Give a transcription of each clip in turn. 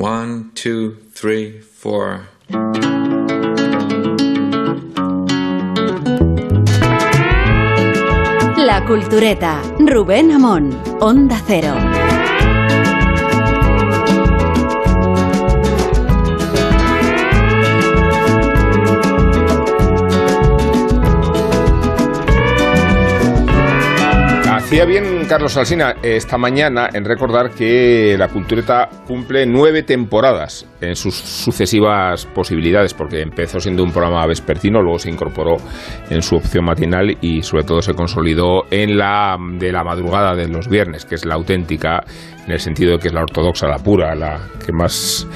One, two, three, four. La Cultureta, Rubén Amón, Onda Cero. Hacía bien Carlos Alsina esta mañana en recordar que la Cultureta cumple nueve temporadas en sus sucesivas posibilidades, porque empezó siendo un programa vespertino, luego se incorporó en su opción matinal y sobre todo se consolidó en la de la madrugada de los viernes, que es la auténtica, en el sentido de que es la ortodoxa, la pura, la que más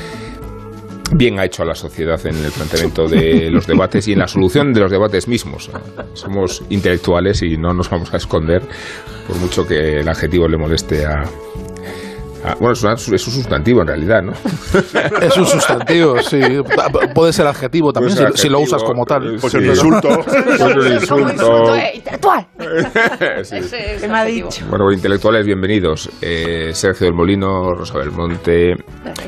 bien ha hecho a la sociedad en el planteamiento de los debates y en la solución de los debates mismos. Somos intelectuales y no nos vamos a esconder por mucho que el adjetivo le moleste a, a- bueno, es, una- es un sustantivo en realidad, ¿no? Es un sustantivo, sí. Puede ser adjetivo también ser si, si lo adjetivo, usas como tal. pues Pues el Sí. insulto. Pues un insulto. intelectual. Sí. Ese es ¿Qué me ha adjetivo. dicho? Bueno, intelectuales, bienvenidos. Eh, Sergio del Molino, Rosa Belmonte,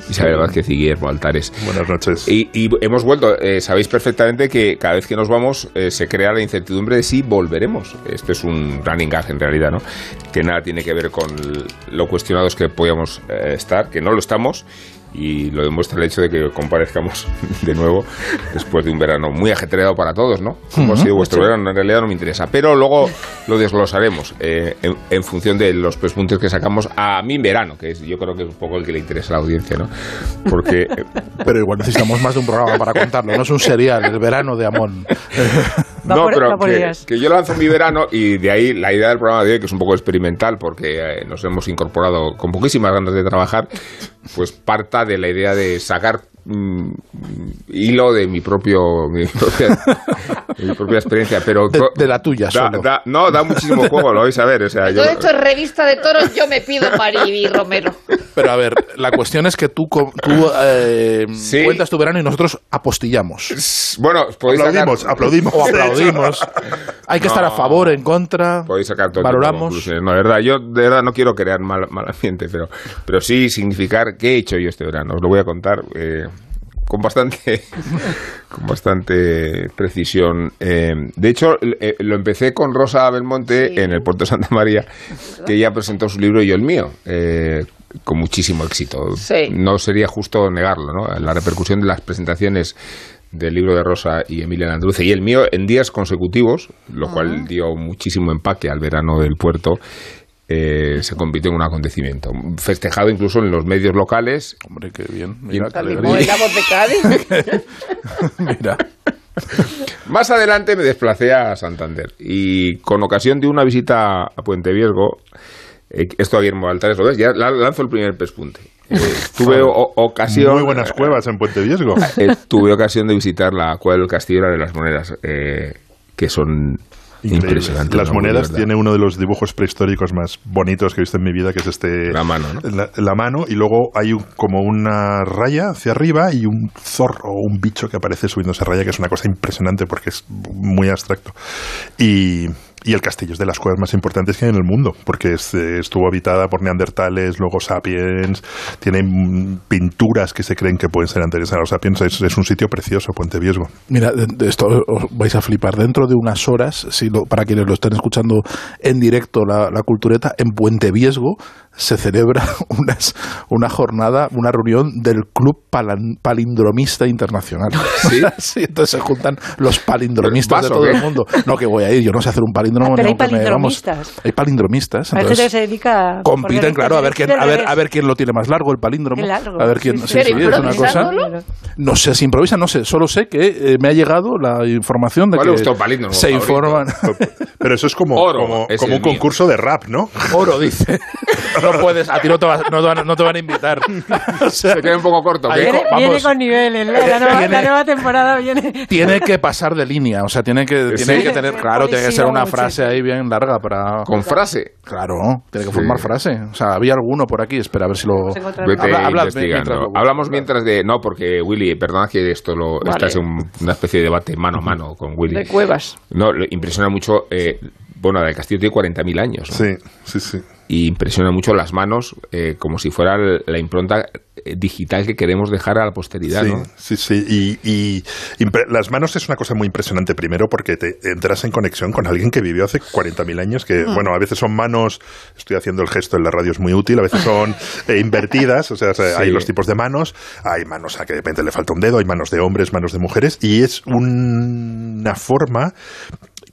Isabel Vázquez y Guillermo Altares. Buenas noches. Y, y hemos vuelto. Eh, sabéis perfectamente que cada vez que nos vamos eh, se crea la incertidumbre de si volveremos. Esto es un running gag en realidad, ¿no? Que nada tiene que ver con lo cuestionados que podíamos eh, estar, que no lo estamos. Y lo demuestra el hecho de que comparezcamos de nuevo después de un verano muy ajetreado para todos, ¿no? Como ha sido vuestro verano, en realidad no me interesa. Pero luego lo desglosaremos eh, en, en función de los pespuntes que sacamos a mi verano, que es, yo creo que es un poco el que le interesa a la audiencia, ¿no? Porque Pero igual necesitamos más de un programa para contarlo. No es un serial, el verano de Amón. Va no, por- pero va por que, días. que yo lanzo mi verano y de ahí la idea del programa de hoy, que es un poco experimental porque eh, nos hemos incorporado con poquísimas ganas de trabajar, pues parta de la idea de sacar mm, hilo de mi propio mi propia, de mi propia experiencia, pero De, de la tuya da- solo. da- no da muchísimo juego, lo vais a ver, o sea, yo Todo esto es revista de toros, yo me pido Mariby Romero. Pero a ver, la cuestión es que tú, tú eh, Sí. cuentas tu verano y nosotros apostillamos. bueno, podéis Aplaudimos, sacar, aplaudimos. O aplaudimos. Hay que estar a favor, en contra. podéis sacar todo Valoramos. No, de verdad, yo de verdad no quiero crear mal, mal ambiente, pero, pero sí significar qué he hecho yo este verano. Os lo voy a contar eh, con bastante con bastante precisión. Eh, de hecho, eh, lo empecé con Rosa Belmonte Sí. en el Puerto de Santa María, que ella presentó su libro y yo el mío. eh, con muchísimo éxito. Sí. No sería justo negarlo, ¿no? La repercusión de las presentaciones del libro de Rosa y Emilia Landruce y el mío en días consecutivos, lo cual dio muchísimo empaque al verano del puerto, eh, se convirtió en un acontecimiento. Festejado incluso en los medios locales. Hombre, qué bien. Mira, qué de Cádiz. Mira. Más adelante me desplacé a Santander y con ocasión de una visita a Puente Viesgo, eh, esto a Guillermo Altares, ¿lo ves? Ya la- lanzo el primer pespunte. Eh, tuve o- ocasión... Muy buenas cuevas en Puente Viesgo. Eh, tuve ocasión de visitar la cueva del castillo de las monedas, eh, que son Increíble. impresionantes. Las ¿no? monedas tiene uno de los dibujos prehistóricos más bonitos que he visto en mi vida, que es este... La mano, ¿no? La, la mano, y luego hay un- como una raya hacia arriba y un zorro o un bicho que aparece subiendo esa raya, que es una cosa impresionante porque es muy abstracto. Y, y el castillo es de las cuevas más importantes que hay en el mundo, porque eh, estuvo habitada por neandertales, luego sapiens, tiene mm, pinturas que se creen que pueden ser anteriores a los sapiens. Es, un sitio precioso, Puente Viesgo. Mira, esto os vais a flipar. Dentro de unas horas, si para quienes lo estén escuchando en directo, la cultureta, en Puente Viesgo se celebra unas, una jornada, una reunión del Club Palan- Palindromista Internacional. ¿Sí? entonces se juntan los palindromistas de ¿Vas o todo qué? el mundo. No, que voy a ir, yo no sé hacer un palíndromo. Ah, pero hay aunque me- vamos, palindromistas. hay palindromistas. Entonces que se dedica a compiten, claro, a ver quién, a ver, a ver quién lo tiene más largo, el palíndromo. Qué largo, A ver quién, sí, sí, sí. sí, es una cosa. No sé si improvisa, no sé. Solo sé que eh, me ha llegado la información de ¿Cuál que palíndromo se favorito? informan. Pero eso es como, Oro, como, es como el un mío. concurso de rap, ¿no? Oro, dice. No puedes, a ti no te, vas- no te van, no te van a invitar. O sea, Se queda un poco corto. Co- Viene, Vamos. viene con niveles. La, la nueva, Tiene- la nueva temporada viene. tiene que pasar de línea. O sea, tiene que, tiene Sí. que tener, claro, tiene que ser una frase ahí bien larga para. Con frase. Claro, tiene que formar Sí. frase. O sea, había alguno por aquí, espera, a ver si lo. Habla- habla investigando. mientras lo. Hablamos mientras de... No, porque Willy, perdona que esto lo... Esta es un- una especie de debate mano a mano con Willy. De cuevas. No, le impresiona mucho... eh, bueno, la del castillo tiene 40.000 años. ¿no? Sí, sí, sí. Y impresiona mucho las manos eh, como si fuera la impronta eh, digital que queremos dejar a la posteridad, Sí, ¿no? sí, sí. Y, y las manos es una cosa muy impresionante, primero porque te entras en conexión con alguien que vivió hace 40.000 años, que, bueno, a veces son manos, estoy haciendo el gesto en la radio, es muy útil, a veces son eh, invertidas, o sea, hay los tipos de manos, hay manos a que de repente le falta un dedo, hay manos de hombres, manos de mujeres, y es un- una forma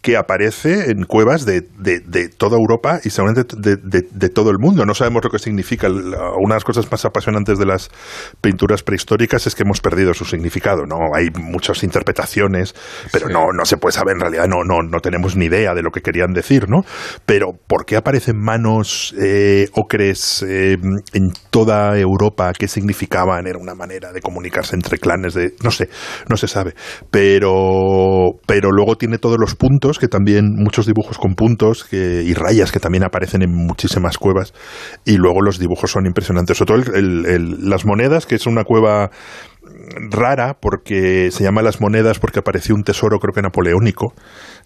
que aparece en cuevas de, de- de toda Europa y seguramente de, de- todo el mundo. No sabemos lo que significa. Una de las cosas más apasionantes de las pinturas prehistóricas es que hemos perdido su significado. ¿no? Hay muchas interpretaciones, pero no, no se puede saber. En realidad no, no, no tenemos ni idea de lo que querían decir. ¿no? Pero ¿por qué aparecen manos eh, ocres eh, en toda Europa? ¿Qué significaban? Era una manera de comunicarse entre clanes. De, no sé, no se sabe. Pero, pero luego tiene todos los puntos, que también, muchos dibujos con puntos y rayas que también aparecen en muchísimas cuevas. Y luego los dibujos son impresionantes. Sobre todo el- las monedas, que es una cueva rara porque se llama las monedas porque apareció un tesoro creo que napoleónico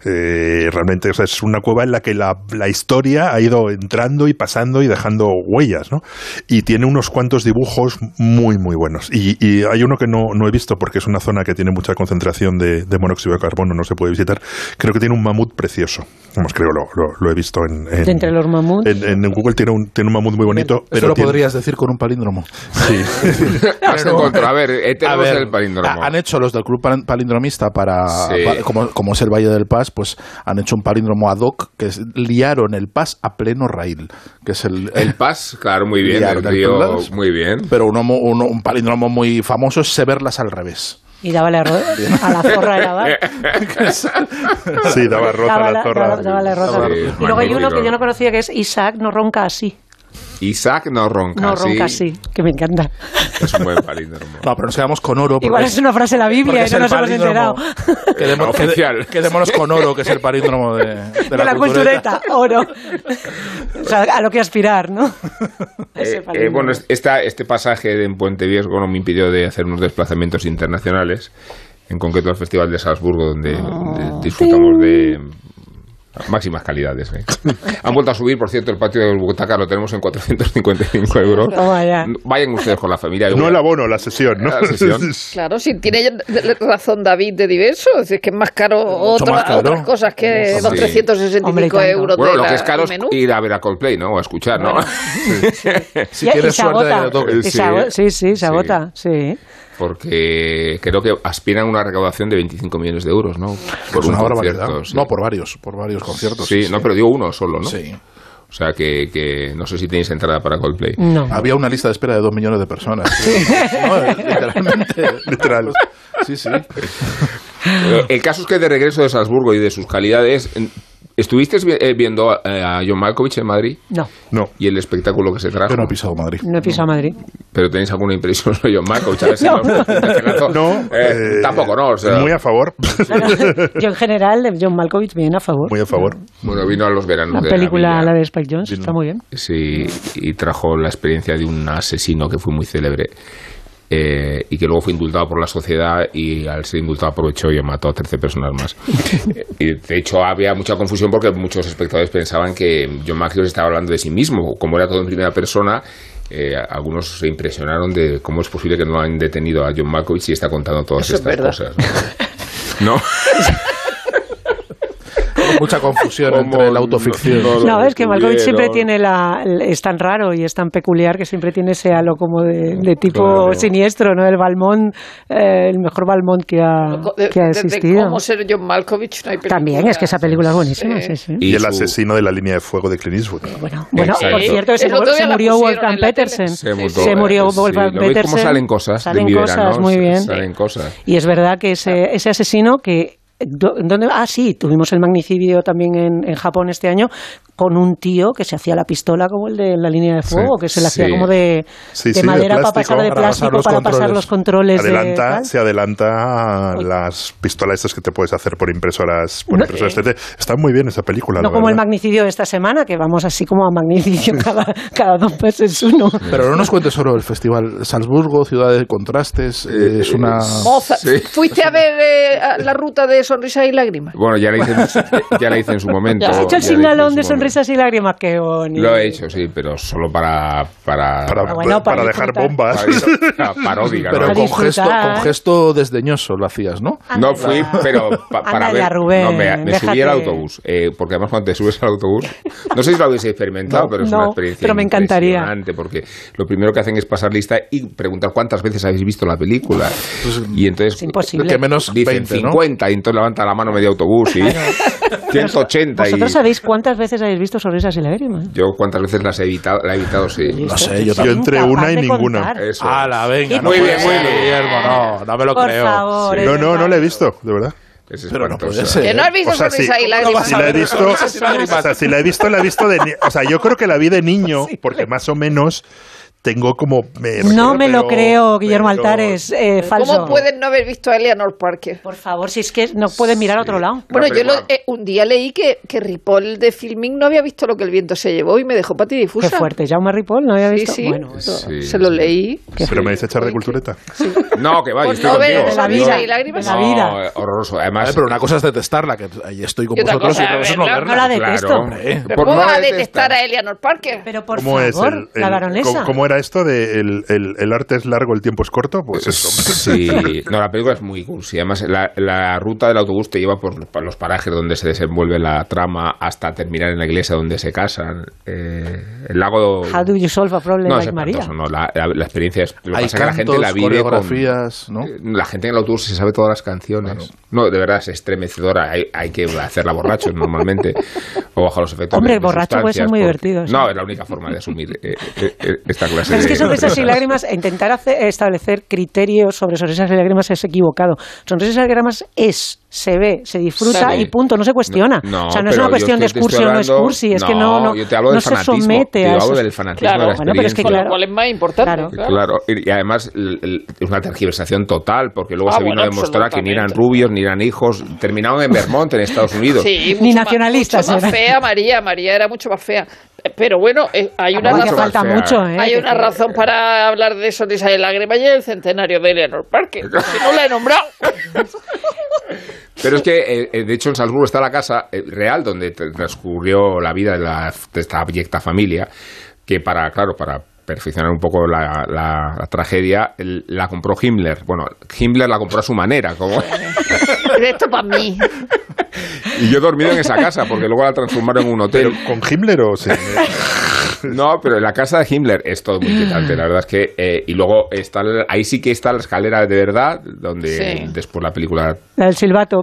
Eh, realmente o sea, es una cueva en la que la, la historia ha ido entrando y pasando y dejando huellas ¿no? y tiene unos cuantos dibujos muy muy buenos y, y hay uno que no, no he visto porque es una zona que tiene mucha concentración de, de monóxido de carbono no se puede visitar creo que tiene un mamut precioso vamos creo lo, lo, lo he visto en, entre los mamuts. en, en Google tiene un, tiene un mamut muy bonito Eso pero lo tiene- podrías decir con un palíndromo. sí. Has encontrado, a ver, tenemos ver, el palíndromo. ha- han hecho los del Club Pal- Palindromista para, Sí. como, como es el Valle del Paz, pues han hecho un palíndromo ad hoc que es, liaron el Paz a pleno raíl, que es el, El Paz, claro, muy bien. El río, muy bien. pero uno, un palíndromo muy famoso es Severlas al revés. Y daba la ro- a la zorra de Navarra. sí daba rota Daba la la- zorra daba- daba la rota. Sí, y luego hay uno que yo no conocía que es Isaac no ronca así. Isaac no ronca. No ronca sí. así, que me encanta. Es un buen palíndromo. No, pero nos quedamos con oro. Igual es una frase de la Biblia y no nos hemos enterado. quede- Oficial. quedémonos con oro, que es el palíndromo de, de De la cultureta, oro. O sea, a lo que aspirar, ¿no? Eh, eh, bueno, es- esta, este pasaje de en Puente Viesgo no me impidió de hacer unos desplazamientos internacionales, en concreto al Festival de Salzburgo, donde de- disfrutamos de máximas calidades. ¿eh? Han vuelto a subir, por cierto, el patio del Butaca lo tenemos en 455 euros. Vayan ustedes con la familia. no el abono la sesión ¿no? La sesión. Claro, si tiene razón David de diverso, es que es más caro, otra- más caro. otras cosas que Sí. los 365 Hombre, euros Bueno, de lo que es caro es ir a ver a Coldplay, ¿no? O a escuchar, ¿no? Si Y- y tienes se suerte de que agota. Y Sí. Sí, sí, se Sí. agota, sí. Porque creo que aspiran a una recaudación de 25 millones de euros, ¿no? Por Es un una barbaridad. concierto, sí. No, por varios, por varios conciertos. Sí, no, pero digo uno solo, ¿no? Sí. O sea que, que no sé si tenéis entrada para Coldplay. No. Había una lista de espera de dos millones de personas. No, literalmente. Literal. Sí, sí. Eh, El caso es que de regreso de Salzburgo y de sus calidades, en- ¿estuvisteis vi- eh, viendo eh, a John Malkovich en Madrid? No, no Y el espectáculo que se trajo. Yo no he pisado Madrid. no he pisado Madrid. Pero tenéis alguna impresión sobre John Malkovich. A ver si No. nos- no Eh, eh, tampoco, ¿no? O sea, muy a favor Yo en general, de John Malkovich, bien a favor. muy a favor bueno, vino a los veranos La de película, villa. la de Spike Jones, está muy bien. Sí, y trajo la experiencia de un asesino que fue muy célebre eh, y que luego fue indultado por la sociedad y al ser indultado aprovechó y mató a 13 personas más. Eh, y de hecho había mucha confusión porque muchos espectadores pensaban que John McClure estaba hablando de sí mismo, como era todo en primera persona. eh, algunos se impresionaron de cómo es posible que no han detenido a John Malkovich y está contando todas Eso es estas verdad. cosas. ¿No? Mucha confusión Como entre la autoficción. no- No, es que Malkovich siempre tiene la. Es tan raro y es tan peculiar que siempre tiene ese halo como de, de tipo Claro. siniestro, ¿no? El Balmont, eh, el mejor Balmont que ha, De- que ha de- de existido. cómo ser John Malkovich no hay película. También, es que esa película es buenísima, sí, sí. y, el asesino de la línea de fuego de Clint Eastwood Bueno, bueno por cierto, se, se murió Wolfgang. Petersen. Se murió, Se murió sí, Wolfgang ¿lo veis Petersen. cómo salen cosas Salen cosas, verano? muy bien. Salen cosas. Y es verdad que ese, ese asesino que... ¿dónde? Ah, sí, tuvimos el magnicidio también en, en Japón este año con un tío que se hacía la pistola como el de la línea de fuego, que se la hacía sí. como de, Sí, de sí, de madera para pasar de Para pasar plástico los para pasar controles. los controles adelanta, se adelanta a las pistolas estas que te puedes hacer por impresoras, por No, impresoras eh, 3D. Está muy bien esa película, No como el magnicidio de esta semana, que vamos así como a magnicidio cada, cada dos meses uno. Pero no nos cuentes solo el festival Salzburgo, Ciudad de Contrastes, eh, es una... Mozart. Sí. ¿Fuiste a ver eh, a la ruta de Sonrisa y Lágrimas? Bueno, ya la hice, ya la hice en su momento. ¿Has hecho el su de momento. Sonrisas y lágrimas, qué bonito. Lo he hecho, sí, pero solo para... Para, Para, Ah, bueno, para para dejar bombas. para- paródica, Pero con gesto, con gesto desdeñoso lo hacías, ¿no? No fui, pero pa- para ver. Rubén, no, me, me subí al autobús. eh, porque además, cuando te subes al autobús, no sé si lo habéis experimentado, No, pero es no, una experiencia pero me encantaría. impresionante, Porque lo primero que hacen es pasar lista y preguntar cuántas veces habéis visto la película. y entonces. Es imposible. Que menos Dicen 20, ¿no? 50 y entonces levanta la mano medio autobús y 180 y ¿Vosotros sabéis cuántas veces habéis visto Sonrisas y lágrimas? yo cuántas veces las he evitado, la he evitado sí. No sé, yo Yo entre una y ninguna. Eso. ¡Hala, venga! No Muy bien, muy bien. Guillermo, no, no me lo Por creo. favor, Sí. No, no, no la he visto, de verdad. Es Pero no puede ser. Que no has visto O sea, sonrisa sí. y lágrimas. Si la he visto, o sea, si la he visto, la he visto de, o sea, yo creo que la vi de niño, porque más o menos tengo como me No me lo pero- creo, Guillermo pero- Altares, eh, falso. ¿Cómo pueden no haber visto a Eleanor Parker? Por favor, si es que no puedes mirar a otro lado. Bueno, yo lo- eh, un día leí que, que Ripoll de Filming no había visto lo que el viento se llevó y me dejó para ti Qué fuerte. Jaume Ripoll, ¿no había Sí, visto? sí, Bueno, Sí. se lo leí. Pero me vais a echar de cultureta. No, que va, yo Pues estoy no contigo. de la vida. y lágrimas. De la No, vida. horroroso. Además, ver, pero una cosa es detestarla, que ahí estoy con Y vosotros, y cosa, otra cosa es no verla. No la detesto. Claro. ¿Cómo no va a detestar. a Eleanor Parker? Pero por ¿Cómo es favor, la baronesa. ¿cómo, cómo era esto de el, el- el arte es largo, el tiempo es corto? Pues eso. Sí, no, la película es muy cursi. Además, la, la ruta del autobús te lleva por, por los parajes donde se desenvuelve la trama hasta terminar en la iglesia donde se casan. Eh, el lago. How do you solve a problem no, like María? no, la, la- la experiencia es. Lo Hay pasa es que la gente cantos, la vive. con- coreografías, ¿no? Eh, La gente en el autobús se sabe todas las canciones. No, de verdad es estremecedora. Hay, hay que hacerla borrachos normalmente o bajo los efectos. Hombre, de- de borracho puede ser muy porque- divertido, sí. No, es la única forma de asumir eh, eh, eh, esta clase Es que sonrisas y lágrimas, intentar hacer- establecer criterios sobre sonrisas y lágrimas es equivocado. Sonrisas y lágrimas es, se ve, se disfruta Sí. y punto, no se cuestiona. No, o sea, no es una cuestión yo de estoy excursión, no es hablando- cursi, es que no, no, yo te hablo no del se fanatismo, somete te a hablo eso. del fanatismo Claro, de la bueno, pero es que claro. ¿Cuál es más importante? Claro. Claro, y y además es una tergiversación total, porque luego Ah, se vino bueno, a demostrar que ni eran rubios, ni eran hijos, terminaron en Vermont, en Estados Unidos. Sí, Ni mucho más- nacionalistas Mucho más fea María, María era mucho más fea. Pero bueno, eh, hay una razón. falta mucho, ¿eh? Hay una razón para hablar de sonrisa y lágrimas y el centenario de Eleanor Parker. Si no la he nombrado. Pero es que, eh, eh, de hecho, en Salzburgo está la casa eh, real donde tra- transcurrió la vida de, la- de esta abyecta familia, que para, claro, para perfeccionar un poco la, la- la tragedia, la compró Himmler. Bueno, Himmler la compró a su manera, como... Esto para mí. y yo he dormido en esa casa, porque luego la transformaron en un hotel. ¿Con Himmler o sin.? No, pero en la casa de Himmler es todo muy inquietante, la verdad es que... eh, y luego está el- ahí sí que está la escalera de verdad, donde Sí. después la película... La del silbato.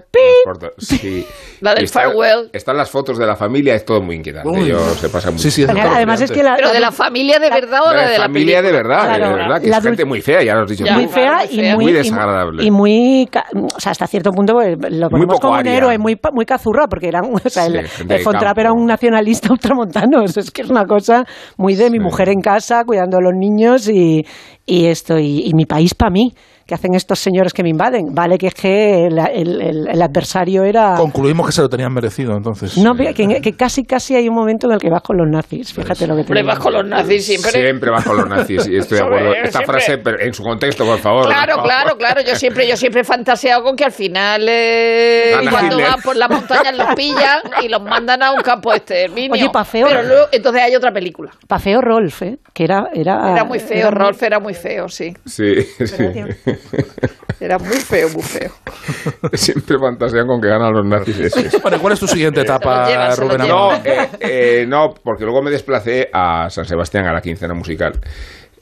La del está- farewell. Están las fotos de la familia, es todo muy inquietante. Uy. Yo, se pasa mucho. Sí, sí, es Además, es que la, Pero de la familia de verdad o de la de la familia de verdad, Claro. de verdad, que La es gente muy fea, ya lo has dicho Ya. tú. muy fea y muy, Muy desagradable. Y muy, o sea, hasta cierto punto pues, lo ponemos como un héroe, muy, muy cazurra, porque era, o sea, Sí, el, el Fontrap era un nacionalista ultramontano, eso es que es una cosa muy de mi Sí. mujer en casa, cuidando a los niños y, y esto, y, y mi país para mí, que hacen estos señores que me invaden. Vale, que es que el, el- el- el adversario era... Concluimos que se lo tenían merecido, entonces. No, que, que casi casi hay un momento en el que vas con los nazis, fíjate lo que te digo. vas con los nazis siempre. Siempre vas con los nazis, y estoy de acuerdo. Siempre, Esta siempre. frase, pero en su contexto, por favor. Claro, por favor. claro, claro. Yo siempre, yo siempre he fantaseado con que al final, eh, cuando Hitler. van por las montañas los pillan y los mandan a un campo de exterminio. Oye, pa' feo. Pero luego, entonces hay otra película. Pa' feo Rolf, ¿eh? que era... Era, Era muy feo, era muy- era muy feo, sí. Sí, sí. Era muy feo, muy feo. Siempre fantasean con que ganan los nazis. Bueno, ¿cuál es tu siguiente etapa, lo lleva, Rubén? No, eh, eh, no, porque luego me desplacé a San Sebastián a la quincena musical.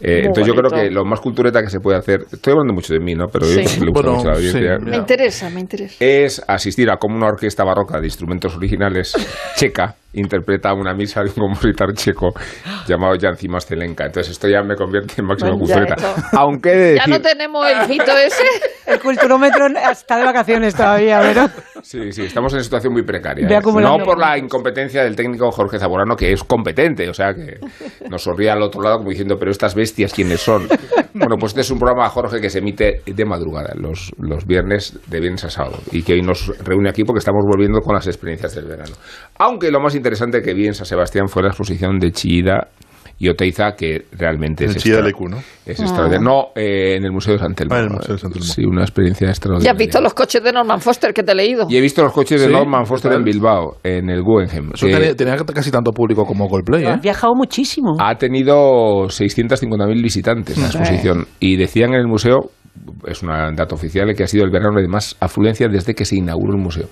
Eh, entonces yo creo que lo más cultureta que se puede hacer, estoy hablando mucho de mí, ¿no? Pero yo creo que le gusta Bueno, mucho a la audiencia. sí, Me interesa, me interesa. es asistir a cómo una orquesta barroca de instrumentos originales checa interpreta una misa de un compositor checo llamado Jan Cimas Zelenka. Entonces esto ya me convierte en máxima Bueno, ya cultureta. Aunque de Ya no decir... tenemos el fito ese. El culturómetro está de vacaciones todavía, pero... Sí, sí, estamos en una situación muy precaria. ¿eh? No por la incompetencia del técnico Jorge Zaborano, que es competente, o sea, que nos sonría al otro lado como diciendo, pero estas bestias, ¿quiénes son? Bueno, pues este es un programa, Jorge, que se emite de madrugada, los, los viernes, de viernes a sábado, y que hoy nos reúne aquí porque estamos volviendo con las experiencias del verano. Aunque lo más interesante que vi en San Sebastián fue la exposición de Chillida y Oteiza, que realmente En es, extra- ¿no? es extraordinario. No, eh, en el Museo de San Telmo. Ah, en el Museo de San Telmo. Sí, una experiencia ¿Ya extraordinaria. has visto los coches de Norman Foster que te he leído? Y he visto los coches de Norman Foster ¿qué en? Bilbao, en el Guggenheim. Eso que tenía, tenía casi tanto público como Coldplay, ¿eh? Has viajado muchísimo. ha tenido 650.000 visitantes la exposición y decían en el museo, es un dato oficial, que ha sido el verano de más afluencia desde que se inauguró el museo.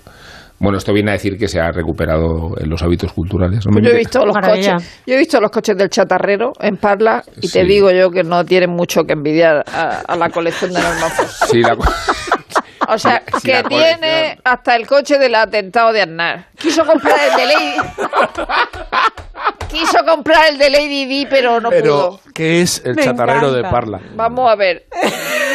Bueno, esto viene a decir que se ha recuperado en los hábitos culturales. ¿no? Pues yo he visto los Maravilla. coches, yo he visto los coches del chatarrero en Parla y te digo yo que no tienen mucho que envidiar a, a la colección de Norman Foster. Sí, la- O sea, Sí, que tiene hasta el coche del atentado de Aznar. Quiso comprar el de Lady. Quiso comprar el de Lady Di, pero no Pero, pudo. ¿qué es el Me chatarrero de. Parla? Vamos a ver.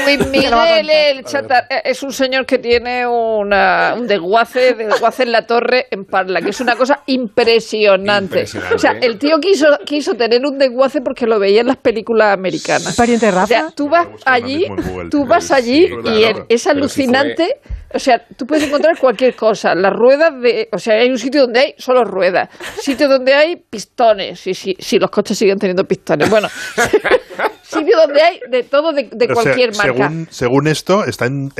Luis Miguel el chata- es un señor que tiene una, un desguace, desguace en la torre en Parla, que es una cosa impresionante. Impresionante. O sea, el tío quiso, quiso tener un desguace porque lo veía en las películas americanas. ¿Pariente de Rafa? O sea, tú vas allí, tú vas allí Sí, y el- es alucinante. O sea, tú puedes encontrar cualquier cosa. Las ruedas de. O sea, hay un sitio donde hay solo ruedas. Sitio donde hay pistones. Sí, sí, sí, los coches siguen teniendo pistones. Bueno, sitio donde hay de todo, de, de Pero cualquier marca. Según, según esto, está en,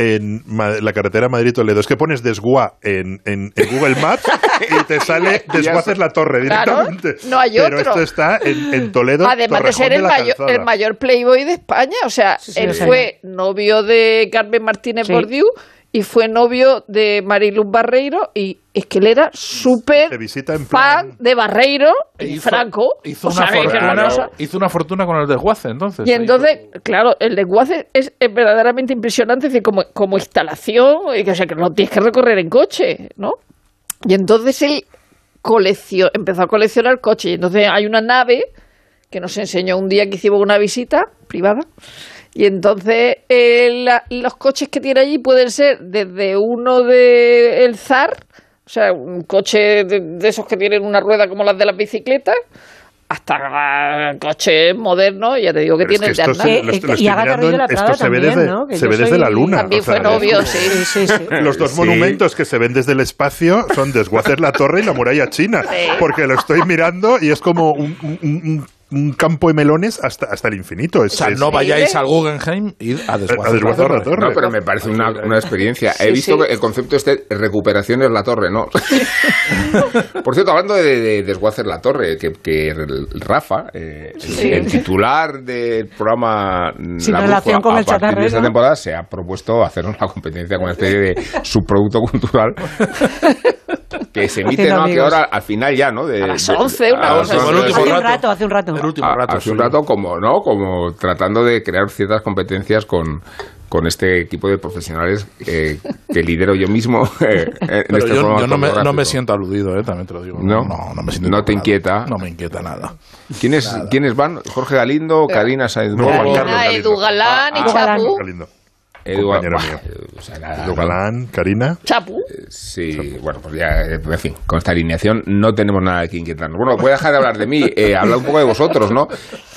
la carretera Madrid-Toledo. Es que pones desgua en, en, en Google Maps y te sale desguaces la torre Claro, directamente. no hay Pero otro. esto está en, en Toledo. Además de ser el la mayor, el mayor playboy de España. O sea, sí, él o sea, fue novio de Carmen Martínez Sí. Bordiú y fue novio de Mariluz Barreiro y es que él era súper fan plan- de Barreiro y Hizo- Franco. Hizo una, fortuna, hizo una fortuna con el desguace, entonces. Y entonces, claro, el desguace es, es verdaderamente impresionante, es decir, como, como instalación, y que, o sea, que no tienes que recorrer en coche, ¿no? Y entonces él coleccio- empezó a coleccionar coches. Y entonces hay una nave que nos enseñó un día que hicimos una visita privada. Y entonces eh, la- los coches que tiene allí pueden ser desde uno de el Zar, o sea, un coche de, de esos que tienen una rueda como las de las bicicletas, hasta coches modernos, ya te digo que Pero es tienen de se- lo, lo y Agatha mirando, Ruiz de la esto Prada se ve también, desde, ¿no? Que se ve desde la luna. También o sea, fue novio, sí. Sí, sí, sí. Los dos Sí. monumentos que se ven desde el espacio son Desguaces la Torre y la Muralla China. Sí. Porque lo estoy mirando y es como un, un- un- un campo de melones hasta, hasta el infinito. Es, O sea, es- no vayáis al Guggenheim y a desguazar, A desguazar la torre. No, pero me parece una, una experiencia. He visto sí. que el concepto este, recuperación es la torre, ¿no? Por cierto, hablando de, de desguacer la torre, que, que el Rafa, eh, el, el titular del programa Sin La relación Brújula, con a el partir de esta temporada se ha propuesto hacernos la competencia con una especie de subproducto cultural que se emite, ¿no? A qué amigos. hora, al final ya, ¿no? De, A las de- 11, una cosa así. 11, El último Hace un rato. hace un rato. El último a- rato. hace un rato como no como tratando de crear ciertas competencias con con este equipo de profesionales eh, que lidero yo mismo eh, en Pero este yo, no, me, no me siento aludido, eh, también te lo digo. ¿No? no, no me siento ¿No te nada. inquieta? No me inquieta nada. ¿Quiénes, ¿Quiénes van? Jorge Galindo, Karina Sainz No. Edu Galán y Ah, Chapu. Qué lindo. Edu, compañero bah, mío. o sea, nada, Edu Galán, Karina. Chapu. Sí, bueno, pues ya, eh, en fin, con esta alineación no tenemos nada que inquietarnos. Bueno, voy a dejar de hablar de mí, eh, hablar un poco de vosotros, ¿no?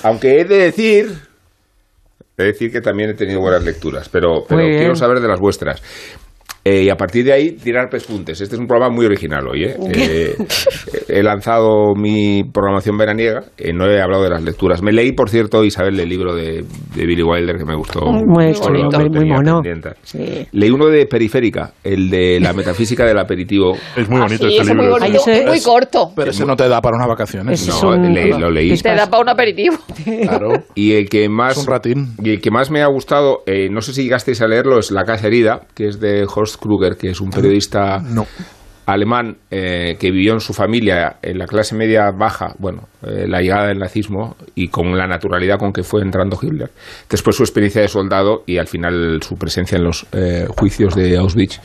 Aunque he de decir, he de decir que también he tenido buenas lecturas, pero, quiero saber de las vuestras. Eh, y a partir de ahí, tirar pespuntes. Este es un programa muy original hoy. ¿eh? Eh, he lanzado mi programación veraniega. eh, no he hablado de las lecturas. Me leí, por cierto, Isabel, el libro de, de Billy Wilder, que me gustó. Muy lo muy- mono. Sí. Leí uno de Periférica, el de la metafísica del aperitivo. Es muy Ah, bonito sí, este ese es muy libro. bonito, muy corto. Pero ese no te da para unas vacaciones. Ese No, un- le- lo leí. Te da para un aperitivo. Claro. Y el que más Es un ratín. y el que más me ha gustado, eh, no sé si llegasteis a leerlo, es La casa herida, que es de Horst Kruger, que es un periodista No. alemán eh, que vivió en su familia en la clase media baja, bueno, eh, la llegada del nazismo y con la naturalidad con que fue entrando Hitler. Después su experiencia de soldado y al final su presencia en los eh, juicios de Auschwitz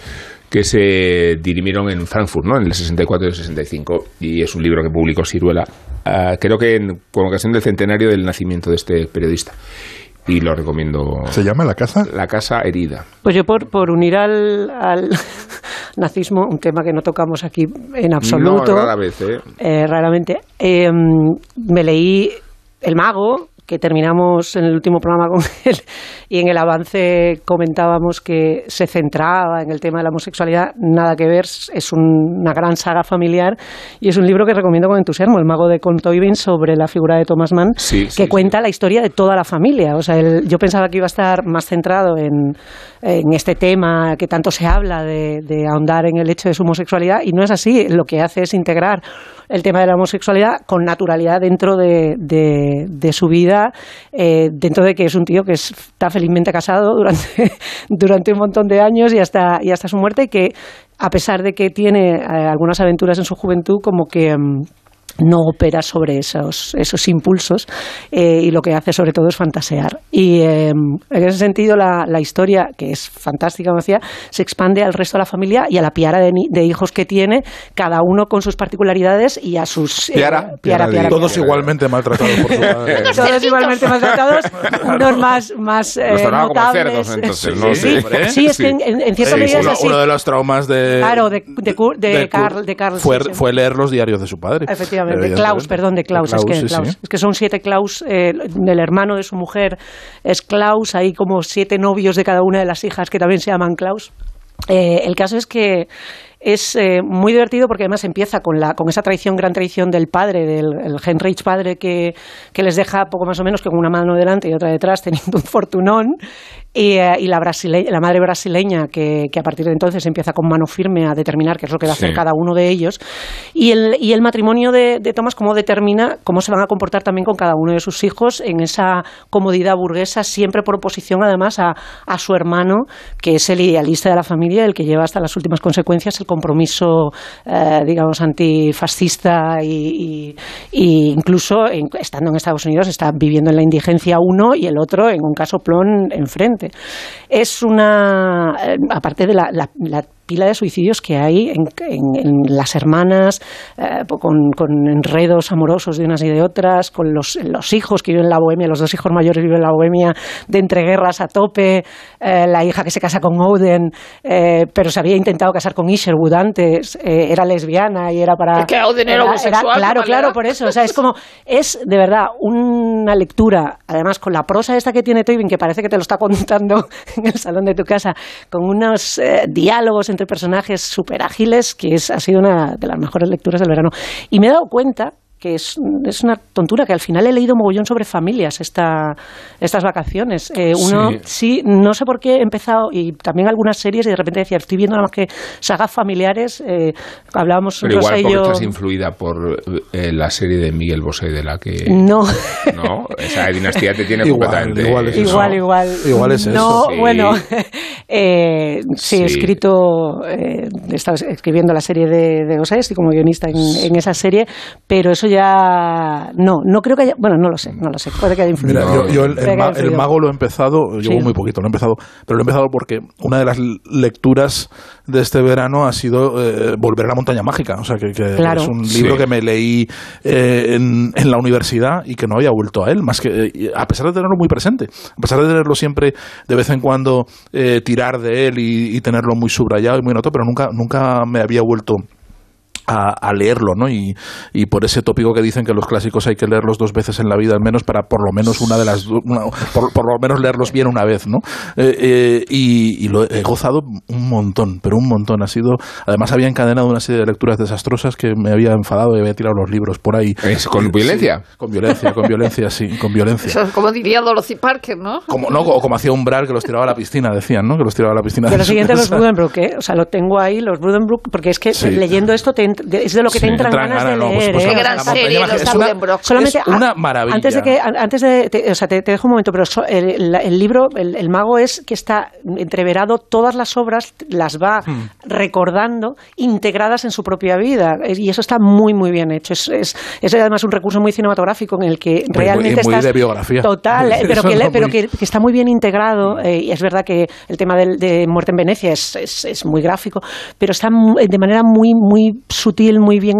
que se dirimieron en Frankfurt, ¿no? En el 64 y el 65 y es un libro que publicó Siruela, ah, creo que en, con ocasión del centenario del nacimiento de este periodista y lo recomiendo. ¿Se llama La Casa? La casa herida. Pues yo por, por unir al, al nazismo, un tema que no tocamos aquí en absoluto, No, rara vez, ¿eh? eh, raramente, eh, me leí El Mago, que terminamos en el último programa con él y en el avance comentábamos que se centraba en el tema de la homosexualidad, nada que ver, es una gran saga familiar y es un libro que recomiendo con entusiasmo, El mago de Coltoivin sobre la figura de Thomas Mann, que cuenta la historia de toda la familia. O sea, yo pensaba que iba a estar más centrado en, este tema que tanto se habla de, de ahondar en el hecho de su homosexualidad y no es así, lo que hace es integrar el tema de la homosexualidad con naturalidad dentro de, de, su vida, eh, dentro de que es un tío que está felizmente casado durante, durante un montón de años y hasta, y hasta su muerte, que a pesar de que tiene eh, algunas aventuras en su juventud, como que... Mm, no opera sobre esos, esos impulsos eh, y lo que hace sobre todo es fantasear. Y em, en ese sentido la, la, historia, que es fantástica, como decía, se expande al resto de la familia y a la piara de, de hijos que tiene, cada uno con sus particularidades y a sus... Eh, piara, piara, piara, todos igualmente maltratados por su padre. todos igualmente maltratados, unos más, más eh, notables. Como cerdos, entonces, no sí, sé. sí, es que en, en cierta medida uno, es así. Uno de los traumas de... Claro, de, de, de, Carl, de Carl fue, fue leer los diarios de su padre. Efectivamente de Klaus, perdón, de Klaus. es, que, es que son siete Klaus, eh, el hermano de su mujer es Klaus, hay como siete novios de cada una de las hijas que también se llaman Klaus. Eh, el caso es que es eh, muy divertido porque además empieza con, la, con esa tradición, gran tradición del padre, del el Heinrich padre que, que, les deja poco más o menos con una mano delante y otra detrás teniendo un fortunón. Y, eh, y la, la madre brasileña que, que, a partir de entonces empieza con mano firme a determinar qué es lo que va a hacer cada uno de ellos. Y el, y el matrimonio de, de Thomas cómo determina cómo se van a comportar también con cada uno de sus hijos en esa comodidad burguesa siempre por oposición además a, a su hermano que es el idealista de la familia el que lleva hasta las últimas consecuencias el compromiso, eh, digamos, antifascista y, y, incluso estando en Estados Unidos está viviendo en la indigencia uno y el otro en un caso plon enfrente. Es una, eh, aparte de la, la, la pila de suicidios que hay en, las hermanas, eh, con, enredos amorosos de unas y de otras, con los, los, hijos que viven en la bohemia, los dos hijos mayores viven en la bohemia, de entreguerras a tope, eh, la hija que se casa con Oden, eh, pero se había intentado casar con Isherwood antes, era lesbiana y era para... Es que Oden era, homosexual. claro, claro, por eso. O sea, es como, es de verdad una lectura, además con la prosa esta que tiene Tobin, que parece que te lo está contando en el salón de tu casa, con unos diálogos personajes súper ágiles, que es, ha sido una de las mejores lecturas del verano. Y me he dado cuenta que es, es, una tontura, que al final he leído mogollón sobre familias esta, estas vacaciones. Eh, uno, sí. no sé por qué he empezado, y también algunas series, y de repente decía, estoy viendo nada más que sagas familiares, eh, hablábamos... Pero igual porque estás influida por eh, la serie de Miguel Bosé, de la que... No. No, esa dinastía te tiene igual, completamente... Igual, es igual, igual. Igual es no, bueno, eh, sí, he escrito, he estado escribiendo la serie de, de Bosé, estoy como guionista en, en esa serie, pero eso ya ya no, no creo que haya, bueno, no lo sé, no lo sé, puede que haya influido. Mira, yo, el, mago lo he empezado, llevo muy poquito, lo he empezado, pero lo he empezado porque una de las lecturas de este verano ha sido eh, Volver a la montaña mágica, o sea que, es un libro que me leí eh, en, en, la universidad y que no había vuelto a él, más que eh, a pesar de tenerlo muy presente, a pesar de tenerlo siempre de vez en cuando tirar de él y, y, tenerlo muy subrayado y muy notado, pero nunca nunca me había vuelto a, leerlo, ¿no? Y, y, por ese tópico que dicen que los clásicos hay que leerlos dos veces en la vida al menos para por lo menos una de las por, por, lo menos leerlos bien una vez, ¿no? Eh, eh, y, lo he gozado un montón, pero un montón. Ha sido, además había encadenado una serie de lecturas desastrosas que me había enfadado y había tirado los libros por ahí. ¿Con violencia? con violencia, con violencia, sí, con violencia. Eso, como diría Dorothy Parker, ¿no? Como, no, o como hacía Umbral que los tiraba a la piscina, decían, ¿no? Que los tiraba a la piscina. Pero lo siguiente los Brudenbrook, ¿eh? O sea, lo tengo ahí, los Brudenbrook, porque es que leyendo esto te es de lo que te entran, ganas, de leer. Pues, pues, gran serie, es una, maravilla. Antes de que, antes de, te, o sea, te, dejo un momento, pero el, el, libro, el, mago es que está entreverado, todas las obras las va hmm. recordando, integradas en su propia vida, y eso está muy, muy bien hecho. Es, es, es además un recurso muy cinematográfico en el que realmente muy, de biografía. Total, pero, que, pero que, está muy bien integrado, eh, y es verdad que el tema de, de Muerte en Venecia es, es, es muy gráfico, pero está de manera muy, muy sutil, muy bien,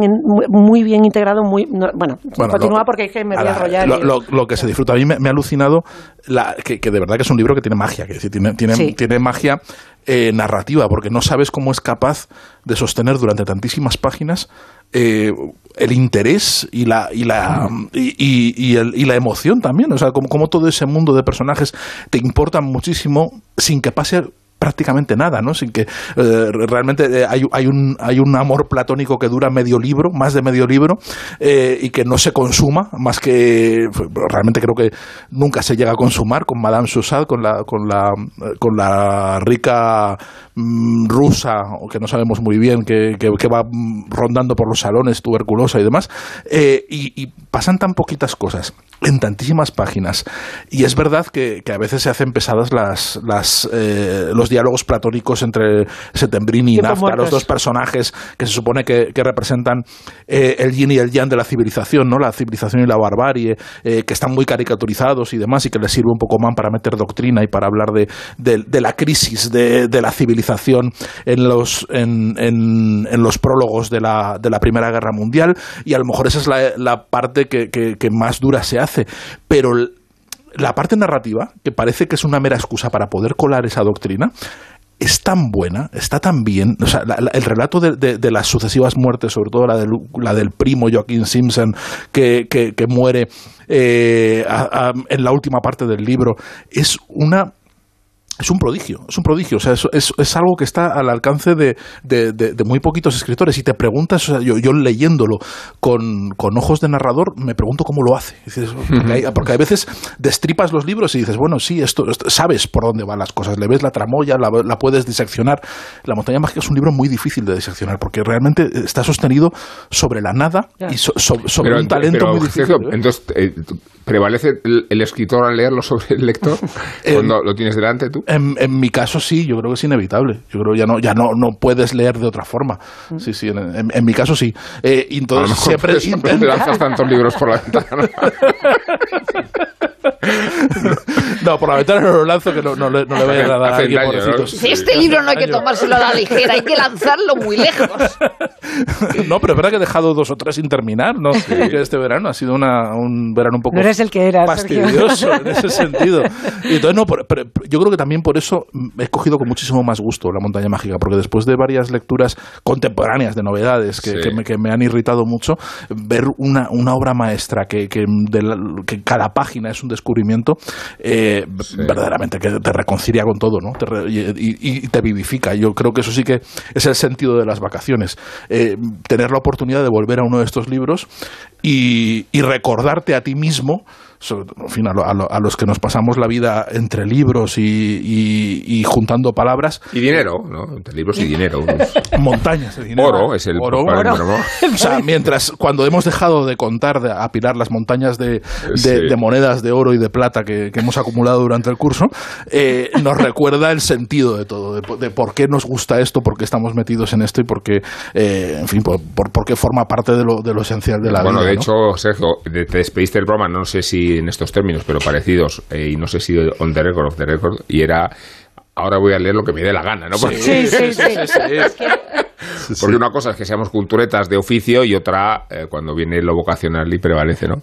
muy bien integrado, muy bueno. continúa porque hay que me voy a enrollar. Lo, que se disfruta a mí me, ha alucinado la, que, de verdad que es un libro que tiene magia, que decir, tiene, tiene, tiene magia eh, narrativa, porque no sabes cómo es capaz de sostener durante tantísimas páginas eh, el interés y la, y la, y, el, y, la emoción también. O sea, como, como todo ese mundo de personajes te importan muchísimo sin que pase prácticamente nada, ¿no? Sin que eh, realmente eh, hay, hay, un, hay un amor platónico que dura medio libro, más de medio libro, eh, y que no se consuma, más que realmente creo que nunca se llega a consumar con Madame Susad, con la, con la, con la rica mm, rusa, que no sabemos muy bien, que, que, va rondando por los salones, tuberculosa y demás, y pasan tan poquitas cosas en tantísimas páginas. Y es verdad que, a veces se hacen pesadas las, las, eh, los diálogos platónicos entre Setembrini y Nafta, los dos personajes que se supone que, representan eh, el yin y el yang de la civilización, ¿no? la civilización y la barbarie, eh, que están muy caricaturizados y demás, y que les sirve un poco más para meter doctrina y para hablar de, de, la crisis de, de, la civilización en los, en, en, en, los prólogos de la, de la Primera Guerra Mundial. Y a lo mejor esa es la, la parte que, que más dura se hace pero la parte narrativa, que parece que es una mera excusa para poder colar esa doctrina, es tan buena, está tan bien. O sea, el relato de, las sucesivas muertes, sobre todo la del, la del primo Joaquín Simpson, que, muere eh, en la última parte del libro, es una es un prodigio, es un prodigio, o sea, es, es, algo que está al alcance de, de, muy poquitos escritores y te preguntas, o sea, yo, yo leyéndolo con, con, ojos de narrador, me pregunto cómo lo hace, porque, hay, porque, a veces destripas los libros y dices, bueno, sí, esto, sabes por dónde van las cosas, le ves la tramoya, la, la, puedes diseccionar. La montaña mágica es un libro muy difícil de diseccionar porque realmente está sostenido sobre la nada y sobre un talento muy difícil. ¿eh? Entonces, eh, ¿prevalece el, escritor al leerlo sobre el lector cuando lo tienes delante tú? En, en, mi caso sí, yo creo que es inevitable. Yo creo que ya no, ya no, no puedes leer de otra forma. Mm. Sí, sí, en, en, mi caso sí. Eh, entonces siempre, siempre te lanzas tantos libros por la ventana. no, por la ventana no lo lanzo que no, no, le, no le vaya a dar a alguien, ¿no? Si este libro no hay que tomárselo a la ligera, hay que lanzarlo muy lejos. no, pero es verdad que he dejado dos o tres sin terminar, ¿no? Este verano ha sido una, un verano un poco no eres el que era, fastidioso en ese sentido. Y entonces, no, pero yo creo que también por eso he escogido con muchísimo más gusto La montaña mágica, porque después de varias lecturas contemporáneas de novedades que, que, me, que me, han irritado mucho, ver una, una obra maestra que, que, que cada página es un descubrimiento, eh, verdaderamente que te reconcilia con todo, ¿no? y, te vivifica. Yo creo que eso sí que es el sentido de las vacaciones. Eh, tener la oportunidad de volver a uno de estos libros y, y recordarte a ti mismo en fin, a, los que nos pasamos la vida entre libros y, juntando palabras. Y dinero, ¿no? Entre libros y dinero. Montañas de dinero. Oro es el oro. O sea, mientras cuando hemos dejado de contar, de apilar las montañas de, monedas de oro y de plata que, hemos acumulado durante el curso, eh, nos recuerda el sentido de todo, de, por qué nos gusta esto, por qué estamos metidos en esto y por qué, eh, en fin, por, por, qué forma parte de lo, de lo esencial de la vida. Bueno, de hecho, Sergio, te despediste del programa, no sé si en estos términos, pero parecidos, eh, y no sé si on the record, off the record, y era ahora voy a leer lo que me dé la gana, ¿no? Porque, sí, sí, sí, Porque una cosa es que seamos culturetas de oficio y otra, eh, cuando viene lo vocacional y prevalece, ¿no?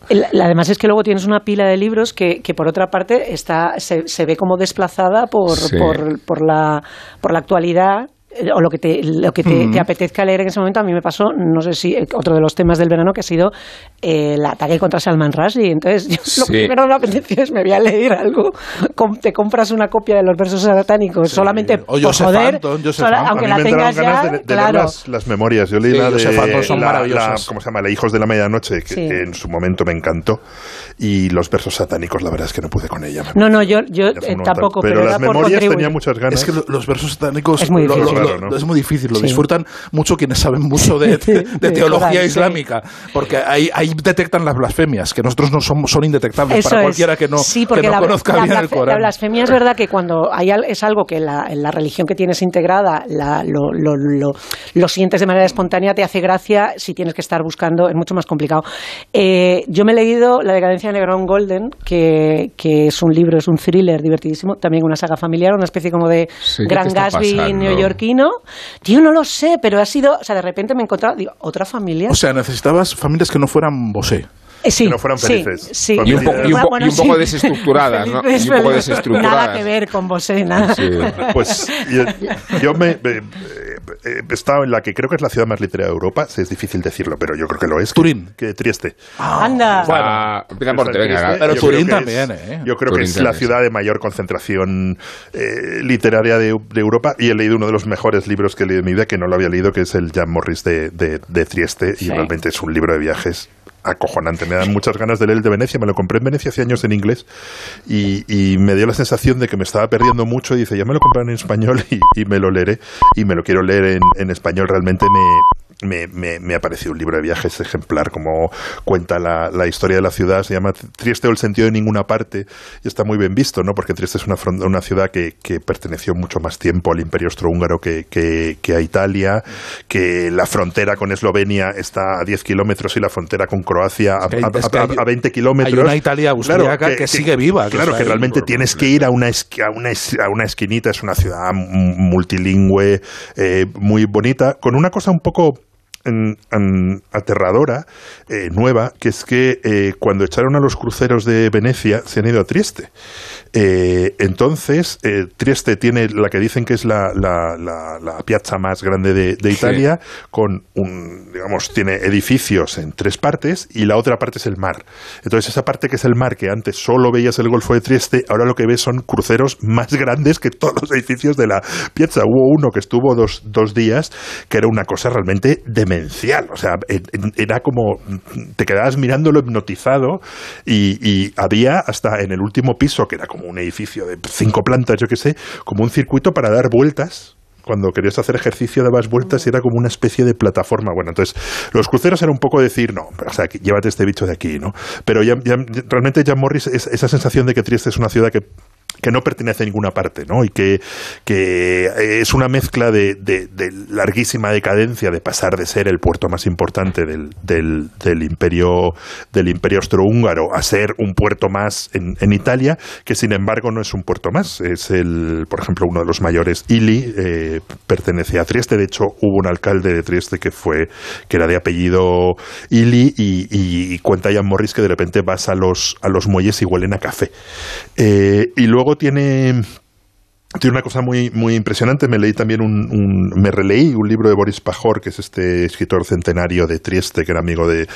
además es que luego tienes una pila de libros que, que por otra parte está se, se ve como desplazada por, por, por, la, por la actualidad o lo que te, lo que te, apetezca leer en ese momento. A mí me pasó, no sé si otro de los temas del verano que ha sido eh, el ataque contra Salman Rushdie. Entonces, yo, lo primero que me apeteció es me voy a leer algo. te compras una copia de los versos satánicos solamente o por joder, aunque la tengas ya, de, claro. las, memorias. Yo leí la de son la, ¿cómo se llama? La Hijos de la Medianoche, que, en su momento me encantó. Y los versos satánicos, la verdad es que no pude con ella. No, no, yo, yo eh, tampoco. Pero, las memorias tenía muchas ganas. Es que los versos satánicos es muy difícil es muy difícil, lo disfrutan mucho quienes saben mucho de, teología islámica, porque ahí, ahí detectan las blasfemias, que nosotros no somos, son indetectables para cualquiera que no, que no conozca bien el Corán. La blasfemia es verdad que cuando hay, es algo que la, la religión que tienes integrada lo, lo, lo, lo, sientes de manera espontánea, te hace gracia, si tienes que estar buscando, es mucho más complicado. Eh, yo me he leído La decadencia de Negrón Golden, que, que es un libro, es un thriller divertidísimo, también una saga familiar, una especie como de Gran Gatsby neoyorquino vino. Yo no lo sé, pero ha sido, o sea, de repente me he encontrado, digo, otra familia. O sea, necesitabas familias que no fueran Bosé. Eh, sí, que no fueran felices. Sí, sí. Y un, po- y un po- Bueno, y un poco sí. desestructuradas, ¿no? Felices, Y un poco desestructuradas. Nada que ver con Bosé, nada. Sí. Pues yo, yo me, me- eh, he estado en la que creo que es la ciudad más literaria de Europa. Es difícil decirlo, pero yo creo que lo es. Turín. Que, que Trieste. Anda. Ah, empieza por te, venga. Pero yo Turín creo que también, es- ¿eh? Yo creo Turín que es la ciudad de mayor concentración eh, literaria de, de Europa y he leído uno de los mejores libros que he leído en mi vida, que no lo había leído, que es el Jan Morris de, de- de Trieste y realmente es un libro de viajes acojonante. Me dan muchas ganas de leer el de Venecia. Me lo compré en Venecia hace años en inglés y, y me dio la sensación de que me estaba perdiendo mucho y dice, ya me lo compraré en español y, y me lo leeré y me lo quiero leer en, en español. Realmente me, me, me, me ha parecido un libro de viajes ejemplar, como cuenta la, la historia de la ciudad. Se llama Trieste o el sentido de ninguna parte y está muy bien visto, ¿no? Porque Trieste es una, una ciudad que, que perteneció mucho más tiempo al Imperio Austrohúngaro que, que, que a Italia, que la frontera con Eslovenia está a 10 kilómetros y la frontera con Croacia a, a- a- a 20 kilómetros. hay una Italia austríaca que sigue viva, Claro, que realmente por tienes que ir a una, esqui- una, es- a una esquinita, es una ciudad multilingüe, eh, muy bonita, con una cosa un poco aterradora, eh, nueva, que es que eh, cuando echaron a los cruceros de Venecia se han ido a Trieste. Eh, entonces, Trieste tiene la que dicen que es la, la, la- la piazza más grande de, de Sí. Italia, con un, digamos, tiene edificios en tres partes y la otra parte es el mar. Entonces, esa parte que es el mar, que antes solo veías el Golfo de Trieste, ahora lo que ves son cruceros más grandes que todos los edificios de la piazza. Hubo uno que estuvo dos, dos días, que era una cosa realmente O sea, era como, te quedabas mirándolo hipnotizado y, había hasta en el último piso, que era como un edificio de cinco plantas, yo qué sé, como un circuito para dar vueltas cuando querías hacer ejercicio dabas vueltas y era como una especie de plataforma. Bueno, entonces los cruceros era un poco decir, no, o sea, llévate este bicho de aquí, ¿no? Pero ya- realmente Jan Morris es esa sensación de que Trieste es una ciudad que que no pertenece a ninguna parte, ¿no? Y que, que es una mezcla de, larguísima decadencia de pasar de ser el puerto más importante del, del, del imperio del imperio austrohúngaro a ser un puerto más en, en Italia, que sin embargo no es un puerto más. Es el, por ejemplo, uno de los mayores, Ili, eh, pertenece a Trieste. De hecho, hubo un alcalde de Trieste que fue que era de apellido Ili y cuenta Jan Morris que de repente vas a los a los muelles y huelen a café. Eh, y luego tiene tiene una cosa muy, muy impresionante. Me leí también un, un- me releí un libro de Boris Pajor, que es este escritor centenario de Trieste, que era amigo de,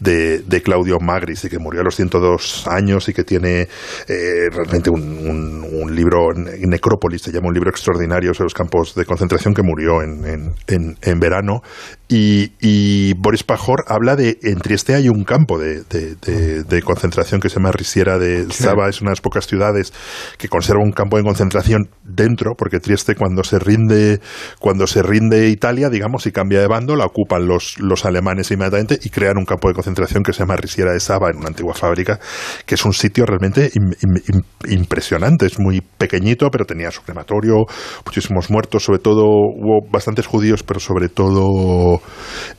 de, de Claudio Magris y que murió a los 102 años y que tiene eh, realmente un, un- libro, Necrópolis, se llama un libro extraordinario sobre los campos de concentración que murió en, en, en- en verano. Y, y Boris Pajor habla de, en Trieste hay un campo de- de- de concentración que se llama Risiera de Saba, es una de las pocas ciudades que conserva un campo de concentración dentro, porque Trieste cuando se rinde, cuando se rinde Italia, digamos, y cambia de bando, la ocupan los, los alemanes inmediatamente y crean un campo de concentración que se llama Risiera de Saba en una antigua fábrica, que es un sitio realmente im- im- im- impresionante, es muy pequeñito, pero tenía su crematorio, muchísimos muertos, sobre todo hubo bastantes judíos, pero sobre todo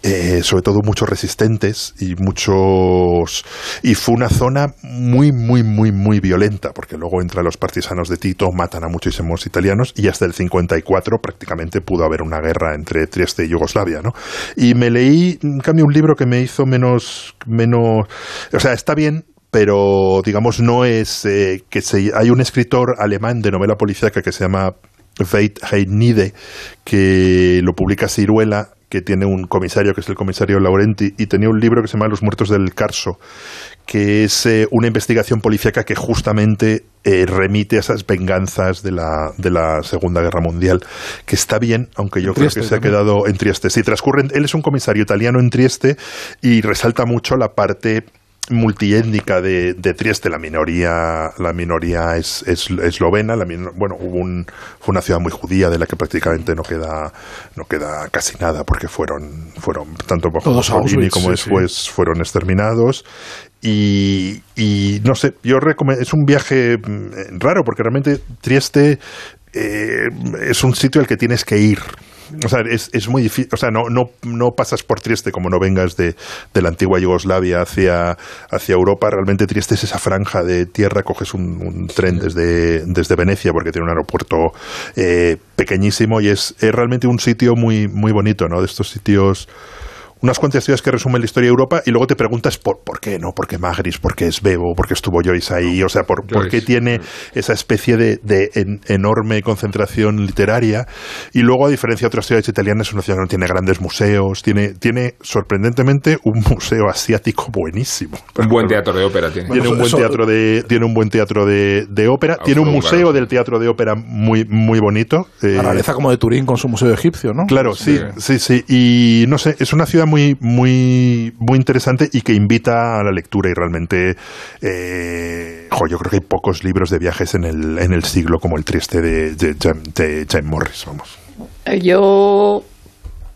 eh, sobre todo muchos resistentes y muchos y fue una zona muy muy muy muy violenta porque luego entran los partisanos de Tito matan a muchísimos italianos y hasta el 54 prácticamente pudo haber una guerra entre Trieste y Yugoslavia ¿no? y me leí en cambio un libro que me hizo menos menos o sea está bien pero digamos no es eh, que se, hay un escritor alemán de novela policíaca que se llama Veit Heidnide, que lo publica Ciruela, que tiene un comisario que es el comisario Laurenti, y tenía un libro que se llama Los muertos del Carso, que es eh, una investigación policíaca que justamente eh, remite a esas venganzas de la, de la Segunda Guerra Mundial, que está bien, aunque yo creo que se ha quedado en Trieste. Sí, transcurren, él es un comisario italiano en Trieste y resalta mucho la parte multiétnica de, de Trieste, la minoría, la minoría es, es eslovena, la min- bueno, hubo un, fue una ciudad muy judía de la que prácticamente no queda, no queda casi nada porque fueron, fueron tanto bajo Mussolini como sí, sí. después fueron exterminados y, y no sé, yo recome- es un viaje mm, raro porque realmente Trieste eh, es un sitio al que tienes que ir. O sea, es, es muy difícil. O sea, no, no, no pasas por Trieste como no vengas de, de la antigua Yugoslavia hacia, hacia Europa. Realmente Trieste es esa franja de tierra. Coges un, un tren desde, desde Venecia porque tiene un aeropuerto eh, pequeñísimo y es, es realmente un sitio muy, muy bonito, ¿no? De estos sitios unas cuantas ciudades que resumen la historia de Europa y luego te preguntas por, por qué, ¿no? ¿Por qué Magris? ¿Por qué es Bebo? ¿Por qué estuvo Joyce ahí? O sea, ¿por, ¿por qué tiene esa especie de, de enorme concentración literaria? Y luego, a diferencia de otras ciudades italianas, es una ciudad que no tiene grandes museos, tiene, tiene sorprendentemente un museo asiático buenísimo. Un buen teatro de ópera tiene. Tiene un buen teatro de, tiene un buen teatro de, de ópera, tiene un museo del teatro de ópera muy, muy bonito. Eh, la realeza como de Turín con su museo egipcio, ¿no? Claro, sí, sí, sí. Y no sé, es una ciudad muy, muy, muy interesante y que invita a la lectura y realmente eh, yo creo que hay pocos libros de viajes en el, en el siglo como el triste de, de, de James Morris, vamos. Yo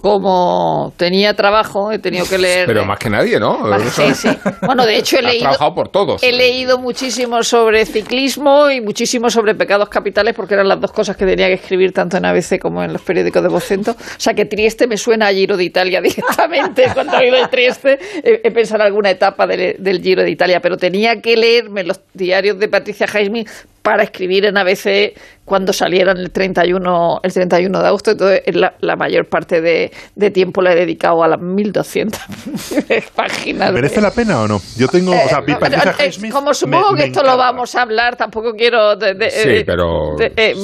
como tenía trabajo, he tenido que leer. Pero más que nadie, ¿no? Sí, sí. Bueno, de hecho he leído. trabajado por todos. He leído muchísimo sobre ciclismo y muchísimo sobre pecados capitales, porque eran las dos cosas que tenía que escribir tanto en ABC como en los periódicos de Vocento. O sea que Trieste me suena a Giro de Italia directamente. Cuando he oído el Trieste, he, pensado en alguna etapa del, Giro de Italia, pero tenía que leerme los diarios de Patricia Jaime para escribir en ABC cuando salieron el 31, el 31 de agosto. Entonces, la, la mayor parte de, de, tiempo la he dedicado a las 1200 páginas. ¿Merece la pena o no? Yo tengo. o sea, eh, eh, como supongo que esto lo vamos a hablar, tampoco quiero. De, sí, eh, pero.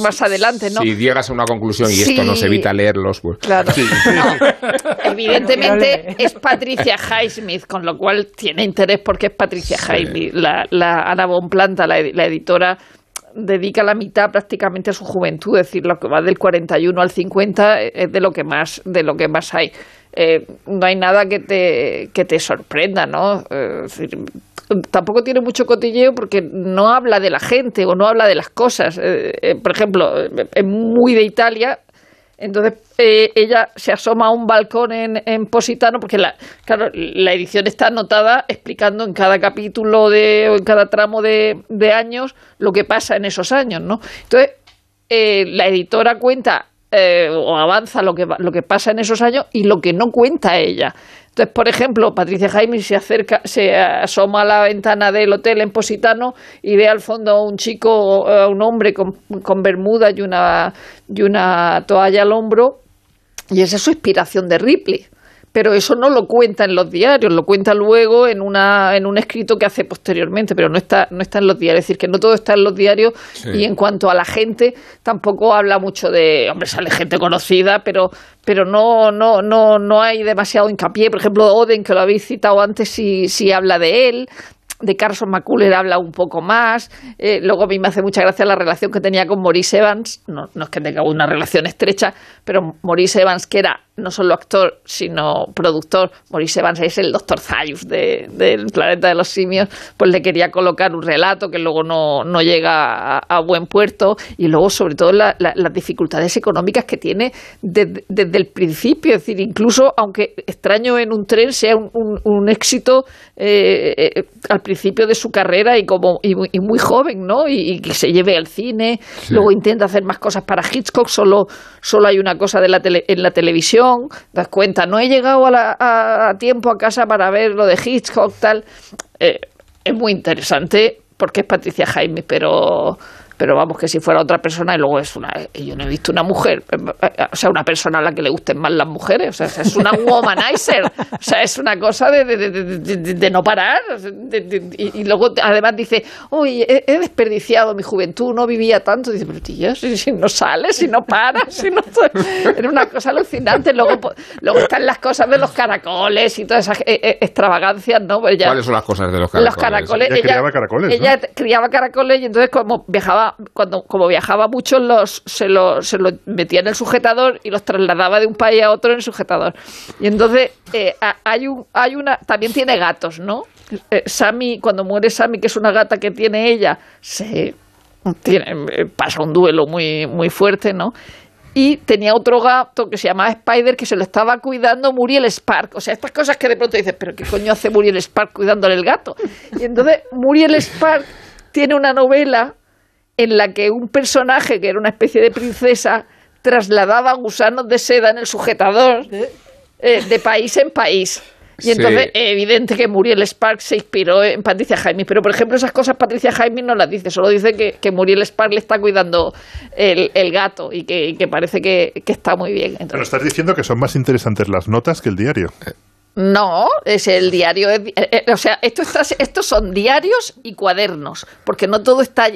más adelante, ¿no? Si llegas a una conclusión y esto nos evita leerlos, pues. Claro. evidentemente es Patricia Highsmith, con lo cual tiene interés porque es Patricia Highsmith. La, la Ana Bonplanta, la, la editora dedica la mitad prácticamente a su juventud, es decir, lo que va del 41 al 50 es de lo que más, de lo que más hay. Eh, no hay nada que te, que te sorprenda, ¿no? Eh, tampoco tiene mucho cotilleo porque no habla de la gente o no habla de las cosas. Eh, por ejemplo, es muy de Italia, entonces eh, ella se asoma a un balcón en, en, Positano, porque la, claro, la edición está anotada explicando en cada capítulo de, o en cada tramo de, de años lo que pasa en esos años, ¿no? Entonces, eh, la editora cuenta eh, o avanza lo que, lo que pasa en esos años y lo que no cuenta ella. Entonces, por ejemplo, Patricia Jaime se acerca, se asoma a la ventana del hotel en Positano y ve al fondo a un chico, a un hombre con, con bermuda y una, y una toalla al hombro, y esa es su inspiración de Ripley pero eso no lo cuenta en los diarios, lo cuenta luego en, una, en un escrito que hace posteriormente, pero no está, no está en los diarios. Es decir, que no todo está en los diarios y en cuanto a la gente, tampoco habla mucho de, hombre, sale gente conocida, pero, pero no, no, no, no hay demasiado hincapié. Por ejemplo, Oden, que lo habéis citado antes, sí, sí habla de él de Carson McCuller habla un poco más. Eh, luego a mí me hace mucha gracia la relación que tenía con Maurice Evans. No, no, es que tenga una relación estrecha, pero Maurice Evans, que era no solo actor, sino productor, Maurice Evans es el doctor Zayus del planeta de los simios, pues le quería colocar un relato que luego no, no llega a, buen puerto. Y luego sobre todo las dificultades económicas que tiene desde el principio, es decir, incluso aunque extraño en un tren sea un, éxito eh, eh, al principio de su carrera y como y muy, joven, ¿no? Y, que se lleve al cine, luego intenta hacer más cosas para Hitchcock, solo, solo hay una cosa de la en la televisión das cuenta, no he llegado a, tiempo a casa para ver lo de Hitchcock, tal. Eh, es muy interesante porque es Patricia Jaime, pero pero vamos, que si fuera otra persona y luego es una. Yo no he visto una mujer, o sea, una persona a la que le gusten más las mujeres, o sea, es una womanizer, o sea, es una cosa de, de, no parar. y, luego además dice, uy, he, desperdiciado mi juventud, no vivía tanto. dice, pero tío, si, no sales, si no paras, si no. Era una cosa alucinante. Luego, luego están las cosas de los caracoles y todas esas eh, eh, extravagancias, ¿no? Pues ¿Cuáles son las cosas de los caracoles? Los caracoles. Ella, criaba caracoles. Ella criaba caracoles y entonces, como viajaba cuando como viajaba mucho, los, se, lo, se lo metía en el sujetador y los trasladaba de un país a otro en el sujetador. Y entonces eh, hay, un, hay una, también tiene gatos, ¿no? Eh, Sammy, cuando muere Sammy, que es una gata que tiene ella, se tiene, eh, pasa un duelo muy, muy fuerte, ¿no? y tenía otro gato que se llamaba Spider que se lo estaba cuidando Muriel Spark. O sea, estas cosas que de pronto dices, pero ¿qué coño hace Muriel Spark cuidándole el gato? Y entonces Muriel Spark tiene una novela en la que un personaje que era una especie de princesa trasladaba gusanos de seda en el sujetador eh, de país en país. Y entonces, es evidente que Muriel Spark se inspiró en Patricia Jaime. Pero, por ejemplo, esas cosas Patricia Jaime no las dice. Solo dice que, que Muriel Spark le está cuidando el, gato y que, parece que, está muy bien. Pero estás diciendo que son más interesantes las notas que el diario. No, es el diario. Eh, eh, o sea, esto estos son diarios y cuadernos, porque no todo está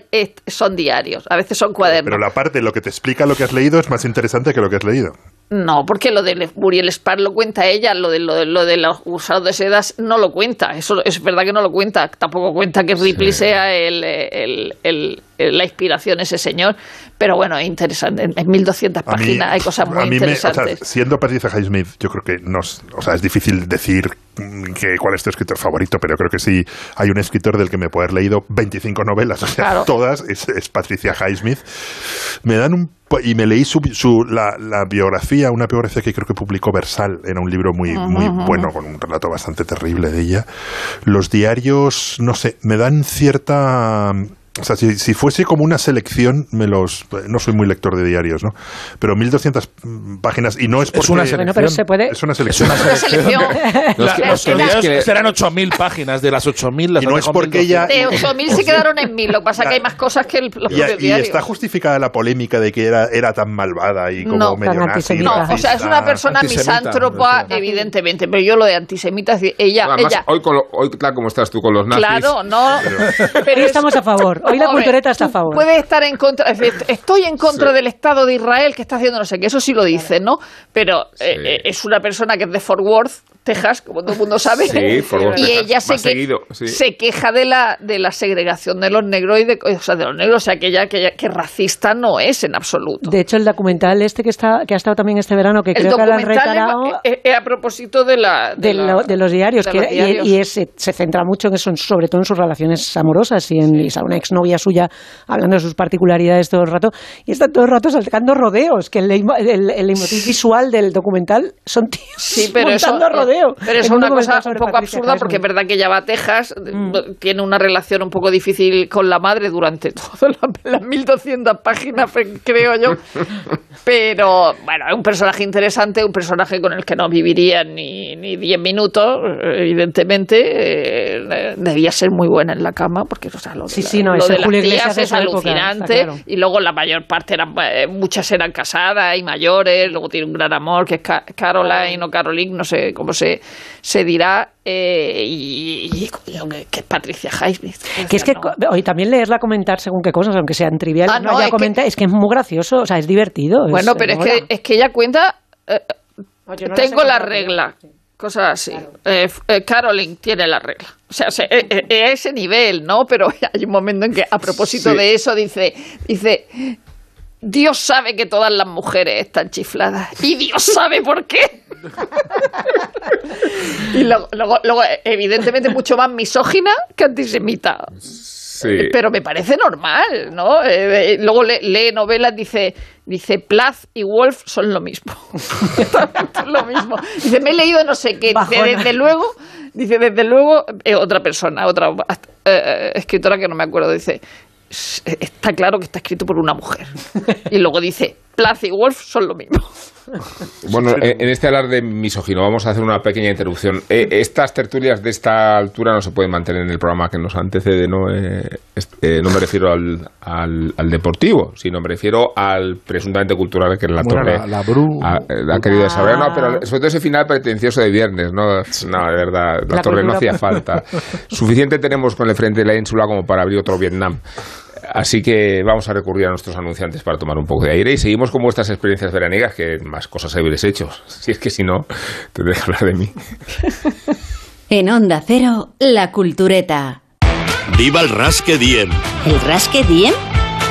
son diarios, a veces son cuadernos. Pero la parte, lo que te explica lo que has leído es más interesante que lo que has leído. No, porque lo de Muriel Spar lo cuenta ella, lo de, lo de, lo de los usados de sedas no lo cuenta. Eso es verdad que no lo cuenta. Tampoco cuenta que Ripley sea el, el, la inspiración ese señor. Pero bueno, es interesante. En 1200 páginas hay cosas muy interesantes. siendo Patricia Highsmith, yo creo que no, o sea, es difícil decir que, cuál es tu escritor favorito, pero creo que sí hay un escritor del que me puedo haber leído 25 novelas, o sea, todas, es, Patricia Highsmith. Me dan un y me leí su, la, la, biografía, una biografía que creo que publicó Versal, era un libro muy, muy bueno, con un relato bastante terrible de ella. Los diarios, no sé, me dan cierta o sea, si, fuese como una selección, me los. No soy muy lector de diarios, ¿no? Pero 1200 páginas, y no es porque. Es una selección. pero se puede... Es una selección. Es una selección. los, serán 8000 páginas, de las 8000 las Y no es porque ella. De 8000 se quedaron en 1000, lo que pasa es que hay más cosas que los propios y, y está justificada la polémica de que era, era tan malvada y como no, medio nazi. No, o sea, es una persona misántropa, evidentemente, pero yo lo de antisemita, ella. Además, ella... Hoy, hoy, claro, como estás tú con los nazis. Claro, no. Pero, estamos a favor. Hoy la cultureta está a favor. Puede estar en contra, estoy en contra del Estado de Israel que está haciendo no sé qué, eso sí lo dice, ¿no? Pero eh, eh, es una persona que es de Fort Worth, Texas, como todo el mundo sabe. y ella se, se, queja de la, de la segregación de los negros y de, o sea, de los negros, o sea, que ella, que, que racista no es en absoluto. De hecho, el documental este que está que ha estado también este verano, que creo que lo han recargado... Es, a propósito de la... De, los diarios, que, y, se centra mucho en eso, sobre todo en sus relaciones amorosas y en una exnovia suya hablando de sus particularidades todo el rato, y está todo el rato saltando rodeos, que el, el, visual del documental son tíos sí, pero Pero es una cosa un poco absurda porque es verdad que ella va a Texas, mm. tiene una relación un poco difícil con la madre durante todas las 1200 páginas, creo yo. Pero bueno, es un personaje interesante, un personaje con el que no viviría ni, ni 10 minutos, evidentemente. Eh, debía ser muy buena en la cama porque o sea, lo de, sí, sí, no, de las es alucinante. Y luego la mayor parte eran, eh, muchas eran casadas y mayores, luego tiene un gran amor que es Caroline o Caroline, no sé cómo se se, dirá eh, y, que es Patricia Highsmith. Que es que hoy también leerla comentar según qué cosas, aunque sean triviales, ah, no, es, comenta, que, es que es muy gracioso, o sea, es divertido. Bueno, pero es que, es que ella cuenta, eh, tengo la regla. Cosas así. Eh, Caroline tiene la regla. O sea, a ese nivel, ¿no? Pero hay un momento en que, a propósito de eso, dice, dice, Dios sabe que todas las mujeres están chifladas. Y Dios sabe por qué. y luego, luego, evidentemente, mucho más misógina que antisemita. Sí. Pero me parece normal, ¿no? Eh, eh, luego lee, novelas, dice, dice, Plath y Wolf son lo mismo. lo mismo. Dice, me he leído no sé qué. Dice, desde luego, dice, desde luego, eh, otra persona, otra escritora que no me acuerdo, dice, está claro que está escrito por una mujer. Y luego dice, Plath y Wolf son lo mismo. Bueno, en este hablar de misógino vamos a hacer una pequeña interrupción. Eh, estas tertulias de esta altura no se pueden mantener en el programa que nos antecede, no, eh, eh, no me refiero al, al, deportivo, sino me refiero al presuntamente cultural que es la torre. La, la, Bru. Ha, querido desarrollar, no, pero sobre todo ese final pretencioso de viernes, ¿no? No, de verdad, la, torre no hacía falta. Suficiente tenemos con el frente de la ínsula como para abrir otro Vietnam. Así que vamos a recurrir a nuestros anunciantes para tomar un poco de aire y seguimos con vuestras experiencias veraniegas, que más cosas habéis hecho. Si es que si no, tendré que hablar de mí. En Onda Cero, La Cultureta. ¡Viva el Rasque Diem! ¿El Rasque Diem?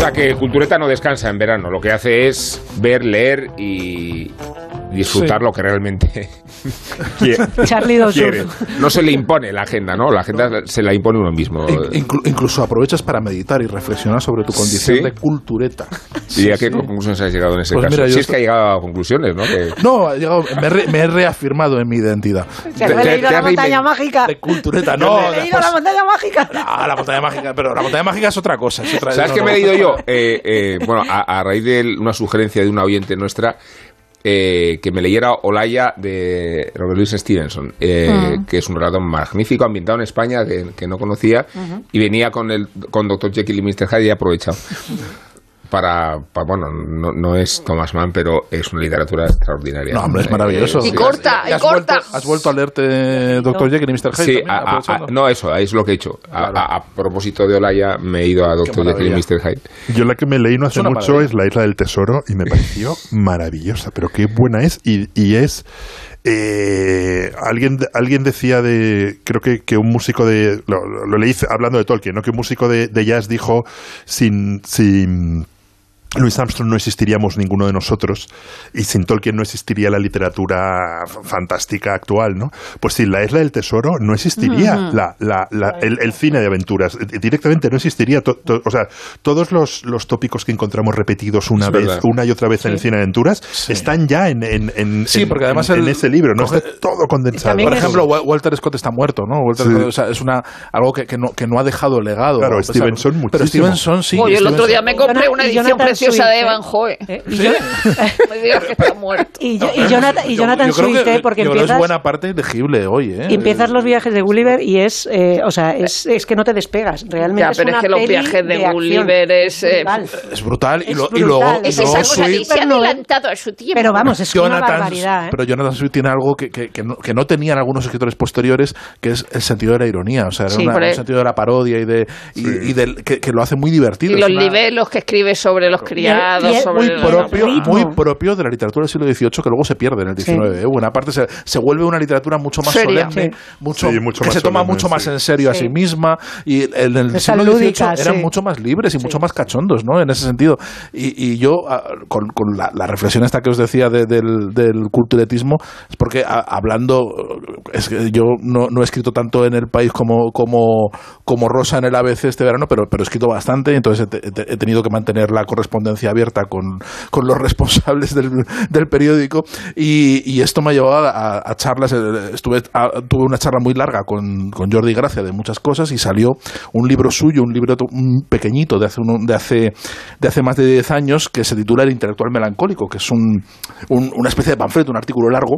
Sea que Cultureta no descansa en verano, lo que hace es ver, leer y disfrutar lo que realmente quiere. Charlie quiere. No se le impone la agenda, ¿no? La agenda se la impone uno mismo. Inclu- incluso aprovechas para meditar y reflexionar sobre tu condición Sí. de cultureta. ¿Y a qué conclusiones has llegado en ese Pues caso? mira, si es estoy- que ha llegado a conclusiones, ¿no? Que- No, he llegado- me, he re- me he reafirmado en mi identidad. Se Te- te- leído te la montaña mágica. De cultureta, no. He leído después- la montaña mágica. Ah, la montaña mágica, pero la montaña mágica es otra cosa. es otra- ¿Sabes no, qué no, me he no. leído yo? Eh, eh, bueno, a, a raíz de una sugerencia de una oyente nuestra, eh, que me leyera Olaya de Robert Louis Stevenson, eh, que es un relato magnífico, ambientado en España, que, que no conocía, y venía con el con Dr. Jekyll y Mr. Hyde y he aprovechado. Para, para- bueno, no, no es Thomas Mann, pero es una literatura extraordinaria. No, hombre, es maravilloso. Y corta, y has corta. Vuelto, has vuelto a leerte Dr. Jekyll y Mr. Hyde. Sí, también, a- a- a- aprovechando? no, eso, es lo que he hecho. A, a- a propósito de Olaya, me he ido a Dr. Jekyll y. Mr. Hyde. Yo la que me leí no hace mucho maravilla. es La Isla del Tesoro y me pareció maravillosa, pero qué buena es y, y es... eh, alguien, alguien decía de, creo que, que un músico de, lo, lo- lo leí hablando de Tolkien, ¿no? que un músico de, de jazz dijo, sin, sin Louis Armstrong no existiríamos ninguno de nosotros y sin Tolkien no existiría la literatura fantástica actual, ¿no? Pues sin la Isla del Tesoro no existiría la, la- la- el, el cine de aventuras. Eh, Directamente no existiría. to- to- o sea, todos los, los tópicos que encontramos repetidos una Es vez, verdad. una y otra vez en el cine de aventuras están ya en, en, en- Sí, en- porque además en- ese libro, ¿no? coge- Está todo condensado. Por ejemplo, Wa- Walter Scott está muerto, ¿no? Walter Sí. Scott, o sea, es una, algo que, que no, que no ha dejado legado. Claro, Stevenson Pero muchísimo. Stevenson sí. Oye, el otro día me compré una edición preciosa Swift, de ¿eh? Evanhoe. Eh, y, yo- Me digas que está muerto. y yo- y Jonathan, y Yo- Jonathan yo creo Swift, que- ¿eh? porque yo empiezas, es buena parte legible hoy, ¿eh? empiezas los viajes de Gulliver y es, eh, o sea, es, es que no te despegas. Realmente Ya, es pero es una que los viajes de acción. Gulliver es, eh, Brutal. Es brutal. Y, lo- y luego, y Es luego esa cosa de se ha ¿eh? adelantado a su tiempo. Pero vamos, es una Jonathan, barbaridad, ¿eh? pero Jonathan Swift tiene algo que, que, que no, que no tenían algunos escritores posteriores, que es el sentido de la ironía, o sea, era Sí, una- un sentido de la parodia y de y, y del, que, que lo hace muy divertido. y los una- libelos que escribe sobre los criados, y es sobre muy propio, ritmo. muy propio de la literatura del siglo XVIII que luego se pierde en el XIX. ¿eh? Buena parte se, se vuelve una literatura mucho más Seria. solemne, Sí. mucho, Sí, mucho que más se toma solemne, mucho más sí. en serio a sí Sí. misma y en el Esa siglo lúdica, XVIII eran sí. mucho más libres y mucho más cachondos, ¿no? En ese sentido. Y, y yo, ah, con, con la, la reflexión esta que os decía de- del, del culturetismo, es porque a- hablando, es que yo no, no he escrito tanto en el país como, como, como Rosa en el ABC este verano, pero, pero he escrito bastante, entonces he, te- he tenido que mantener la correspondencia abierta con, con los responsables del, del periódico. Y, y esto me ha llevado a, charlas, eh, estuve, tuve una charla muy larga con, con Jordi Gracia de muchas cosas y salió un libro suyo, un libro un pequeñito de hace, un- de hace, de hace más de 10 años que se titula El intelectual melancólico, que es un, un- una especie de panfleto, un artículo largo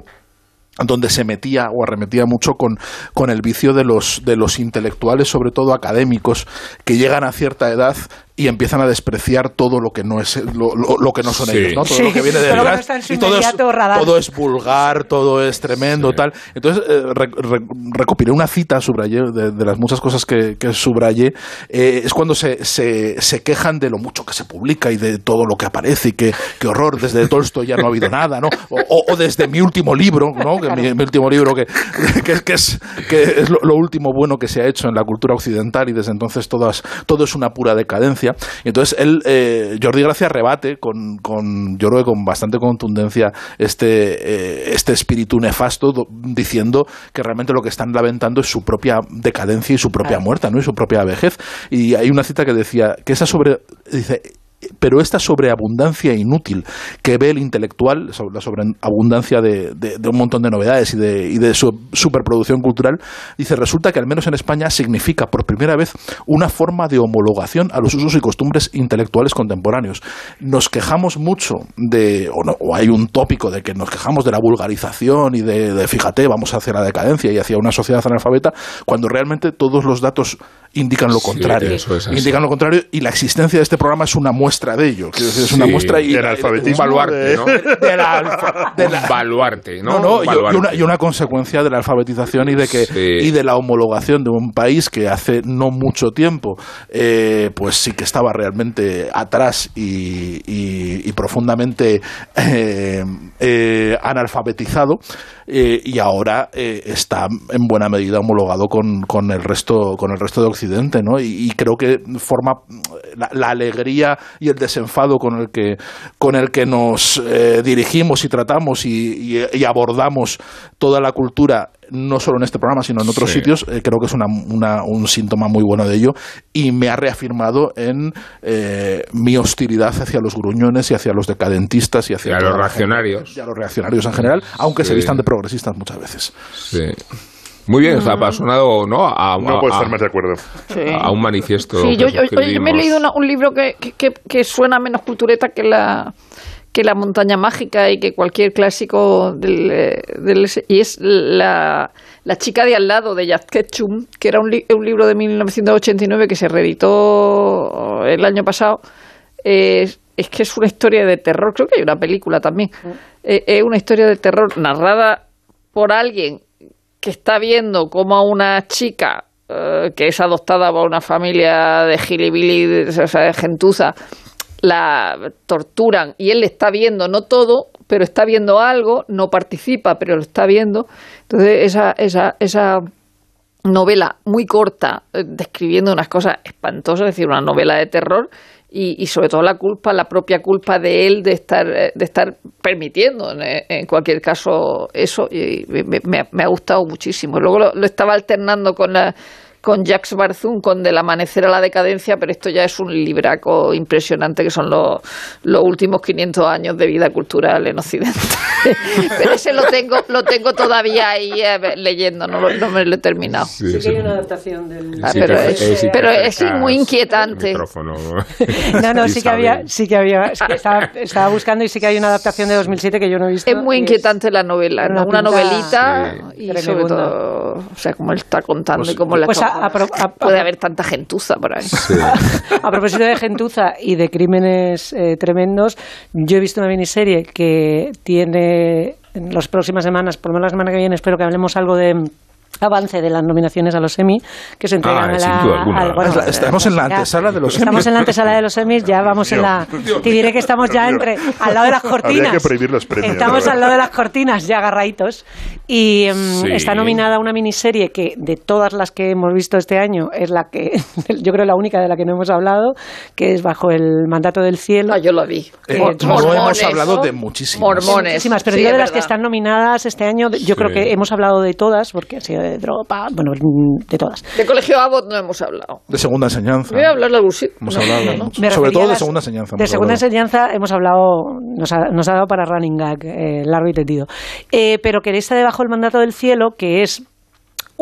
donde se metía o arremetía mucho con, con el vicio de los, de los intelectuales, sobre todo académicos, que llegan a cierta edad y empiezan a despreciar todo lo que no es lo, lo- lo que no son Sí. ellos, ¿no? Todo Sí, lo que viene todo que no detrás y todo es, todo es vulgar, todo es tremendo, tal. Entonces eh, re- re- recopilé una cita, subrayé, de, de las muchas cosas que, que subrayé, eh, es cuando se, se, se quejan de lo mucho que se publica y de todo lo que aparece y que, que horror, desde Tolstoy ya no ha habido nada, ¿no? O, o- o desde mi último libro, ¿no? Que mi, mi último libro que, que, que es, que es lo, lo último bueno que se ha hecho en la cultura occidental y desde entonces todo es, todo es una pura decadencia. Y entonces él, eh, Jordi Gracia rebate con, con, yo creo que con bastante contundencia este, eh, este espíritu nefasto do- diciendo que realmente lo que están lamentando es su propia decadencia y su propia muerte, ¿no? Y su propia vejez. Y hay una cita que decía que esa sobre, dice, pero esta sobreabundancia inútil que ve el intelectual, la sobreabundancia de, de- de un montón de novedades y de, y de su superproducción cultural, dice, resulta que al menos en España significa por primera vez una forma de homologación a los usos y costumbres intelectuales contemporáneos. Nos quejamos mucho de, o, no, o hay un tópico de que nos quejamos de la vulgarización y de, de, fíjate, vamos hacia la decadencia y hacia una sociedad analfabeta, cuando realmente todos los datos indican lo Sí, contrario. eso es así. indican lo contrario y la existencia de este programa es una muestra de ello. Es una Sí, muestra y del alfabetismo Un baluarte, de- ¿no? de la alfa- de la- Un baluarte, ¿no? no, no, y, baluarte. y una, y una consecuencia de la alfabetización y de que Sí. y de la homologación de un país que hace no mucho tiempo, eh, pues sí que estaba realmente atrás y, y- y profundamente eh, eh, analfabetizado eh, y ahora eh, está en buena medida homologado con, con el resto con el resto de Occidente Occidente, ¿no? Y, creo que forma la, alegría y el desenfado con el que, con el que nos eh, dirigimos y tratamos y, y, abordamos toda la cultura no solo en este programa, sino en otros sitios, eh, creo que es una, un síntoma muy bueno de ello y me ha reafirmado en eh, mi hostilidad hacia los gruñones y hacia los decadentistas y hacia los reaccionarios. y a los reaccionarios en general, aunque se vistan de progresistas muchas veces. Sí. Muy bien, está apasionado, ¿no? A, no puedo estar más de acuerdo. A un manifiesto. Sí, yo, me he leído un libro que, que, que, suena menos cultureta que la, que la montaña mágica y que cualquier clásico del, del y es la, la, chica de al lado de Jack Ketchum, que era un, un, libro de 1989 que se reeditó el año pasado. es que es una historia de terror, creo que hay una película también. Mm. Eh, es una historia de terror narrada por alguien que está viendo como a una chica eh, que es adoptada por una familia de gilibili, o sea, de gentuza, la torturan y él le está viendo, no todo, pero está viendo algo, no participa, pero lo está viendo. Entonces, esa, esa, esa novela muy corta, eh, describiendo unas cosas espantosas, es decir, una novela de terror, y, sobre todo la culpa, la propia culpa de él de estar, eh, de estar permitiendo en, cualquier caso eso, y me, ha gustado muchísimo. Luego lo estaba alternando con la con Jacques Barzun, con Del amanecer a la decadencia, pero esto ya es un libraco impresionante que son los, los últimos 500 años de vida cultural en Occidente. pero ese lo tengo, lo tengo todavía ahí eh, leyendo, no, no, me lo he terminado. Sí, que hay una adaptación del... Ah, pero, es, pero es muy inquietante. No, no, sí que había, sí que había, estaba, estaba, buscando y sí que hay una adaptación de 2007 que yo no he visto. Es muy inquietante la novela, una, novelita y sobre todo, o sea, como él está contando y cómo la pues puede haber tanta gentuza por ahí. a propósito de gentuza y de crímenes eh, tremendos, yo he visto una miniserie que tiene en las próximas semanas, por lo menos la semana que viene, espero que hablemos algo de avance de las nominaciones a los Emmy que se entregan ah, a la, estamos en la antesala de los Emmy estamos en la antesala de los Emmys ya vamos en la te diré que estamos ya entre al lado de las cortinas. estamos al lado de las cortinas ya agarraditos. Y em, está nominada una miniserie que de todas las que hemos visto este año es la que yo creo la única de la que no hemos hablado que es bajo el mandato del cielo. Ah, yo lo vi. Eh, no hemos hablado de muchísimas. Mormones. Muchísimas pero de las que están nominadas este año yo creo que hemos hablado de todas porque ha sido de droga, bueno, de todas. De Colegio Abbott no hemos hablado. De segunda enseñanza. Voy a hablar de algún Hemos hablado, sobre todo de segunda enseñanza. De segunda enseñanza hemos hablado, nos ha, nos ha dado para running gag, eh, largo y tendido. Eh, pero que está debajo del mandato del cielo, que es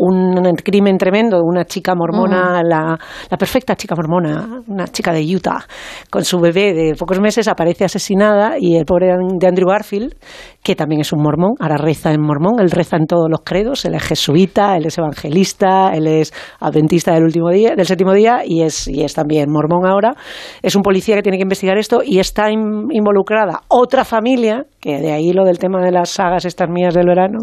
un crimen tremendo, una chica mormona, la, la, perfecta chica mormona, una chica de Utah, con su bebé de pocos meses, aparece asesinada y el pobre de Andrew Garfield, que también es un mormón, ahora reza en mormón, él reza en todos los credos, él es jesuita, él es evangelista, él es adventista del último día, del séptimo día y es, y es también mormón ahora. Es un policía que tiene que investigar esto y está involucrada otra familia, que de ahí lo del tema de las sagas estas mías del verano,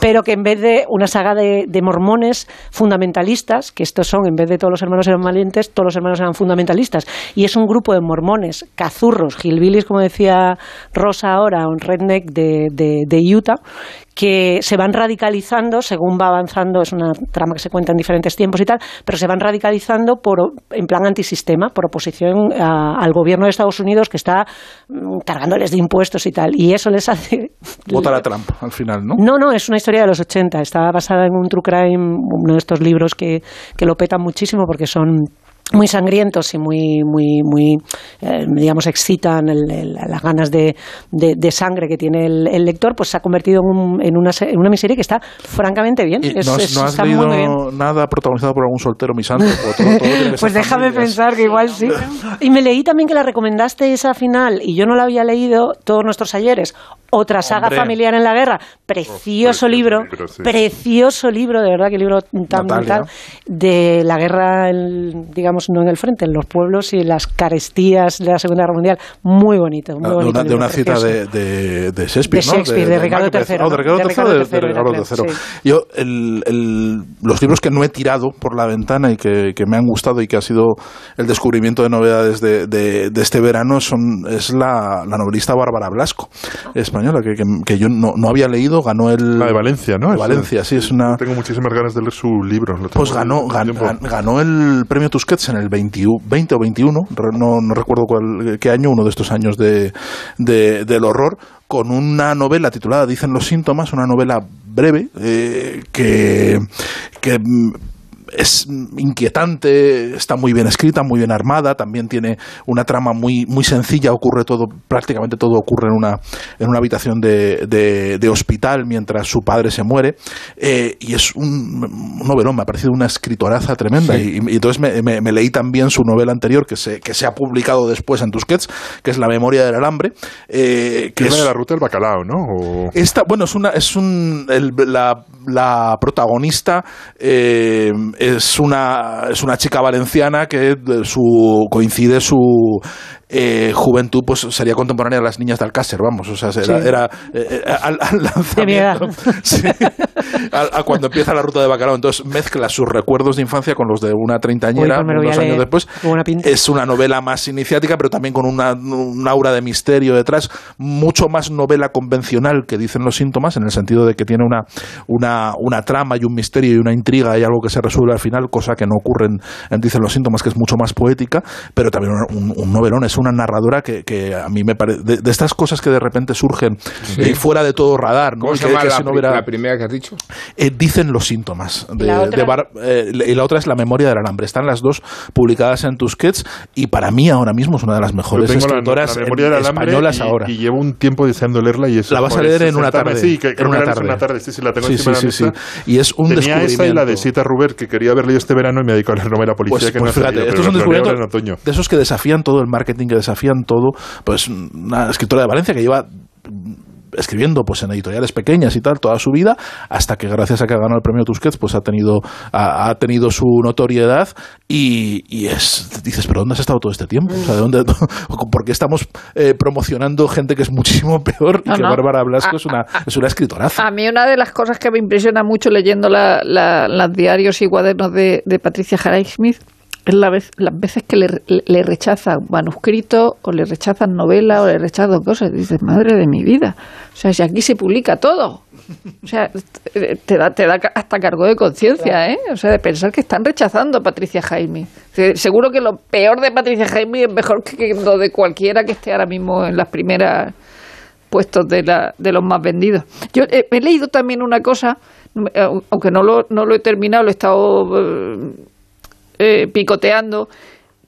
pero que en vez de una saga de, de mormones fundamentalistas, que estos son, en vez de todos los hermanos eran valientes, todos los hermanos eran fundamentalistas. Y es un grupo de mormones, cazurros, gilbilis, como decía Rosa ahora, un redneck de, de, Utah, que se van radicalizando según va avanzando, es una trama que se cuenta en diferentes tiempos y tal, pero se van radicalizando por, en plan antisistema, por oposición al gobierno de Estados Unidos que está mm, cargándoles de impuestos y tal. Y eso les hace... Vota la Trump al final, ¿no? No, no, es una historia de los 80, está basada en un true crime, uno de estos libros que, que lo petan muchísimo porque son muy sangrientos y muy, muy, muy eh, digamos, excitan las ganas de, de, sangre que tiene el, lector, pues se ha convertido en, una, en una miseria que está francamente bien. ¿No has, leído nada protagonizado por algún soltero misante? pues déjame pensar que igual sí. Y me leí también que la recomendaste esa final y yo no la había leído todos nuestros ayeres otra saga familiar en la guerra. Precioso libro, precioso libro, de verdad que libro tan brutal, de la guerra, digamos, no en el frente, en los pueblos y las carestías de la Segunda Guerra Mundial. Muy bonito, muy bonito. De una, cita de, de, de, Shakespeare, de Shakespeare, de, Ricardo III. de Ricardo III. Yo, los libros que no he tirado por la ventana y que, me han gustado y que ha sido el descubrimiento de novedades de, este verano son es la, la novelista Bárbara Blasco, española que, que, yo no, no, había leído, ganó el... La de Valencia, ¿no? Valencia, sí, es una... Tengo muchísimas ganas de leer su libro. Pues ganó, ganó el premio Tusquets en el 20, o 21, no, no recuerdo cuál, qué año, uno de estos años de, de, del horror, con una novela titulada Dicen los síntomas, una novela breve eh, que, que es inquietante, está muy bien escrita, muy bien armada, también tiene una trama muy, muy sencilla, ocurre todo, prácticamente todo ocurre en una, en una habitación de, de, hospital mientras su padre se muere, eh, y es un, novelón, me ha parecido una escritoraza tremenda, y, entonces me, leí también su novela anterior, que se, que se ha publicado después en Tusquets, que es La memoria del alambre, eh, que es de la ruta del bacalao, ¿no? Esta, bueno, es una, es un, la, la protagonista eh, es una, es una chica valenciana que su, coincide su eh, juventud pues sería contemporánea de las niñas de Alcácer, vamos, o sea, era, eh, eh, al, lanzamiento, a, cuando empieza la ruta de Bacalao, entonces mezcla sus recuerdos de infancia con los de una treintañera, pues unos años después. es una novela más iniciática, pero también con una, un aura de misterio detrás, mucho más novela convencional que dicen los síntomas, en el sentido de que tiene una, una, una trama y un misterio y una intriga y algo que se resuelve al final, cosa que no ocurre en, Dicen los síntomas, que es mucho más poética, pero también un, un novelón, es una narradora que, que a mí me parece. De, estas cosas que de repente surgen eh, fuera de todo radar. ¿no? ¿Cómo se llama la, primera que has dicho? Eh, dicen los síntomas. De, ¿La eh, y la otra es La memoria del alambre. Están las dos publicadas en Tusquets y para mí ahora mismo es una de las mejores escritoras españolas ahora. Y llevo un tiempo deseando leerla y La vas a leer en una tarde. Sí, que, en una tarde. una tarde. Sí, sí, la tengo encima de la Y es un Tenía esa y la de Sita Ruber que quería haber leído este verano y me dedicado a leer novela policía pues, que pues no fíjate, estos son descubrimientos de esos que desafían todo el marketing, que desafían todo, pues una escritora de Valencia que lleva escribiendo pues en editoriales pequeñas y tal toda su vida hasta que gracias a que ha ganado el premio Tusquets pues ha tenido ha, tenido su notoriedad y, y, es dices pero dónde has estado todo este tiempo o sea, ¿de dónde, ¿por qué estamos eh, promocionando gente que es muchísimo peor y que Bárbara Blasco es una es una escritoraza. a mí una de las cosas que me impresiona mucho leyendo los diarios y cuadernos de, de Patricia Smith es la vez, las veces que le, le, rechazan manuscritos o le rechazan novelas o le rechazan cosas. Dices, madre de mi vida. O sea, si aquí se publica todo. O sea, te da, te da hasta cargo de conciencia, ¿eh? O sea, de pensar que están rechazando a Patricia Jaime. Seguro que lo peor de Patricia Jaime es mejor que lo de cualquiera que esté ahora mismo en las primeras puestos de, la, de los más vendidos. Yo eh, he leído también una cosa, eh, aunque no lo, no lo he terminado, lo he estado eh, eh, picoteando,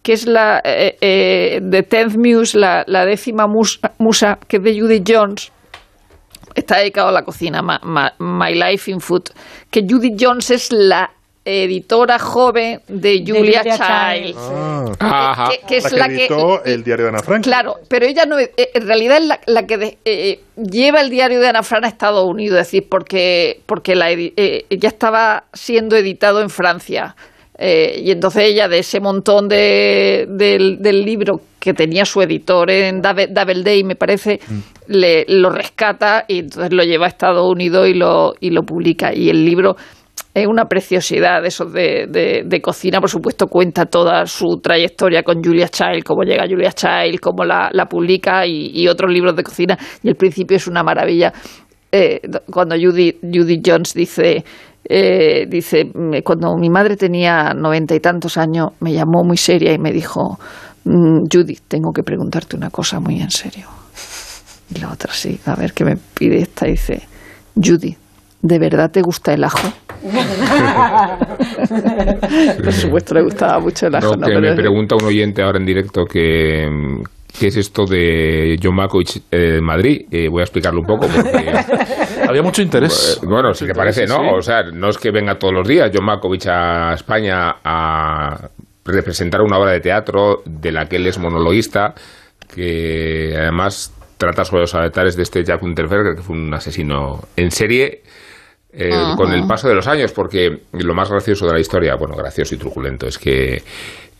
que es la eh, eh, The Tenth Muse, la, décima musa, que es de Judy Jones. Está dedicado a la cocina, My, Life in Food. Que Judy Jones es la editora joven de Julia, Childs. Ah. Que, es la que, editó el diario de Ana Frank. Claro, pero ella no, en realidad es la, que lleva el diario de Ana Frank a Estados Unidos, es decir, porque, porque la, ya estaba siendo editado en Francia. Eh, y entonces ella, de ese montón de, del libro que tenía su editor en Double Day, me parece, mm. le, lo rescata y entonces lo lleva a Estados Unidos y lo, y lo publica. Y el libro es una preciosidad de esos de, de, cocina, por supuesto, cuenta toda su trayectoria con Julia Child, cómo llega Julia Child, cómo la, la publica y, otros libros de cocina. Y el principio es una maravilla. Eh, cuando Judy, Judy Jones dice eh, dice, cuando mi madre tenía noventa y tantos años, me llamó muy seria y me dijo, mm, Judy, tengo que preguntarte una cosa muy en serio. Y la otra sí, a ver qué me pide esta, dice, Judy, ¿de verdad te gusta el ajo? Por supuesto le gustaba mucho el ajo. No, que me pregunta un oyente ahora en directo que, qué es esto de John Malkovich eh, Madrid. Eh, voy a explicarlo un poco porque... Había mucho interés. Bueno, sí que parece, ¿no? O sea, no es que venga todos los días John Malkovich a España a representar una obra de teatro de la que él es monologuista, que además trata sobre los avatares de este Jack Unterberger, que fue un asesino en serie. Eh, con el paso de los años, porque lo más gracioso de la historia, bueno, gracioso y truculento, es que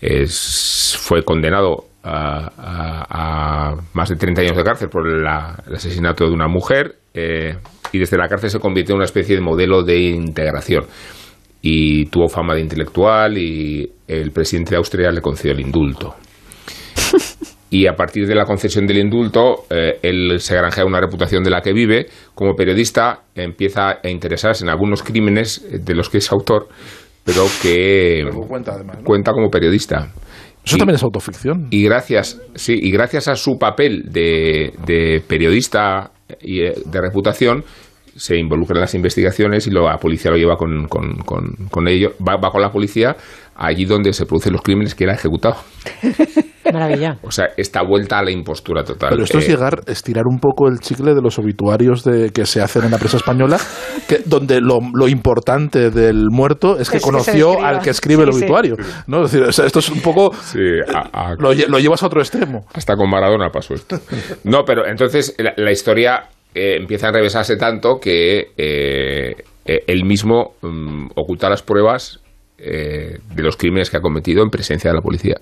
es, fue condenado a, más de 30 años de cárcel por el asesinato de una mujer eh, y desde la cárcel se convirtió en una especie de modelo de integración y tuvo fama de intelectual y el presidente de Austria le concedió el indulto. y a partir de la concesión del indulto, eh, él se granjea una reputación de la que vive. Como periodista, empieza a interesarse en algunos crímenes de los que es autor, pero que cuenta, como periodista. Eso también es autoficción. Y gracias, sí, y gracias a su papel de, periodista y eh, de reputación, se involucra en las investigaciones y la policía lo lleva con, con, con, ello, va, va, con la policía allí donde se producen los crímenes que ha ejecutado. Maravilla. O sea, esta vuelta a la impostura total. Pero esto es eh, llegar, estirar un poco el chicle de los obituarios de, que se hacen en la prensa española, que, donde lo, importante del muerto es que conoció al que escribe el obituario. ¿no? Es decir, esto es un poco... lo, llevas a otro extremo. Hasta con Maradona pasó esto. No, pero entonces la, historia eh, empieza a enrevesarse tanto que eh, él mismo mm, oculta las pruebas de los crímenes que ha cometido en presencia de la policía.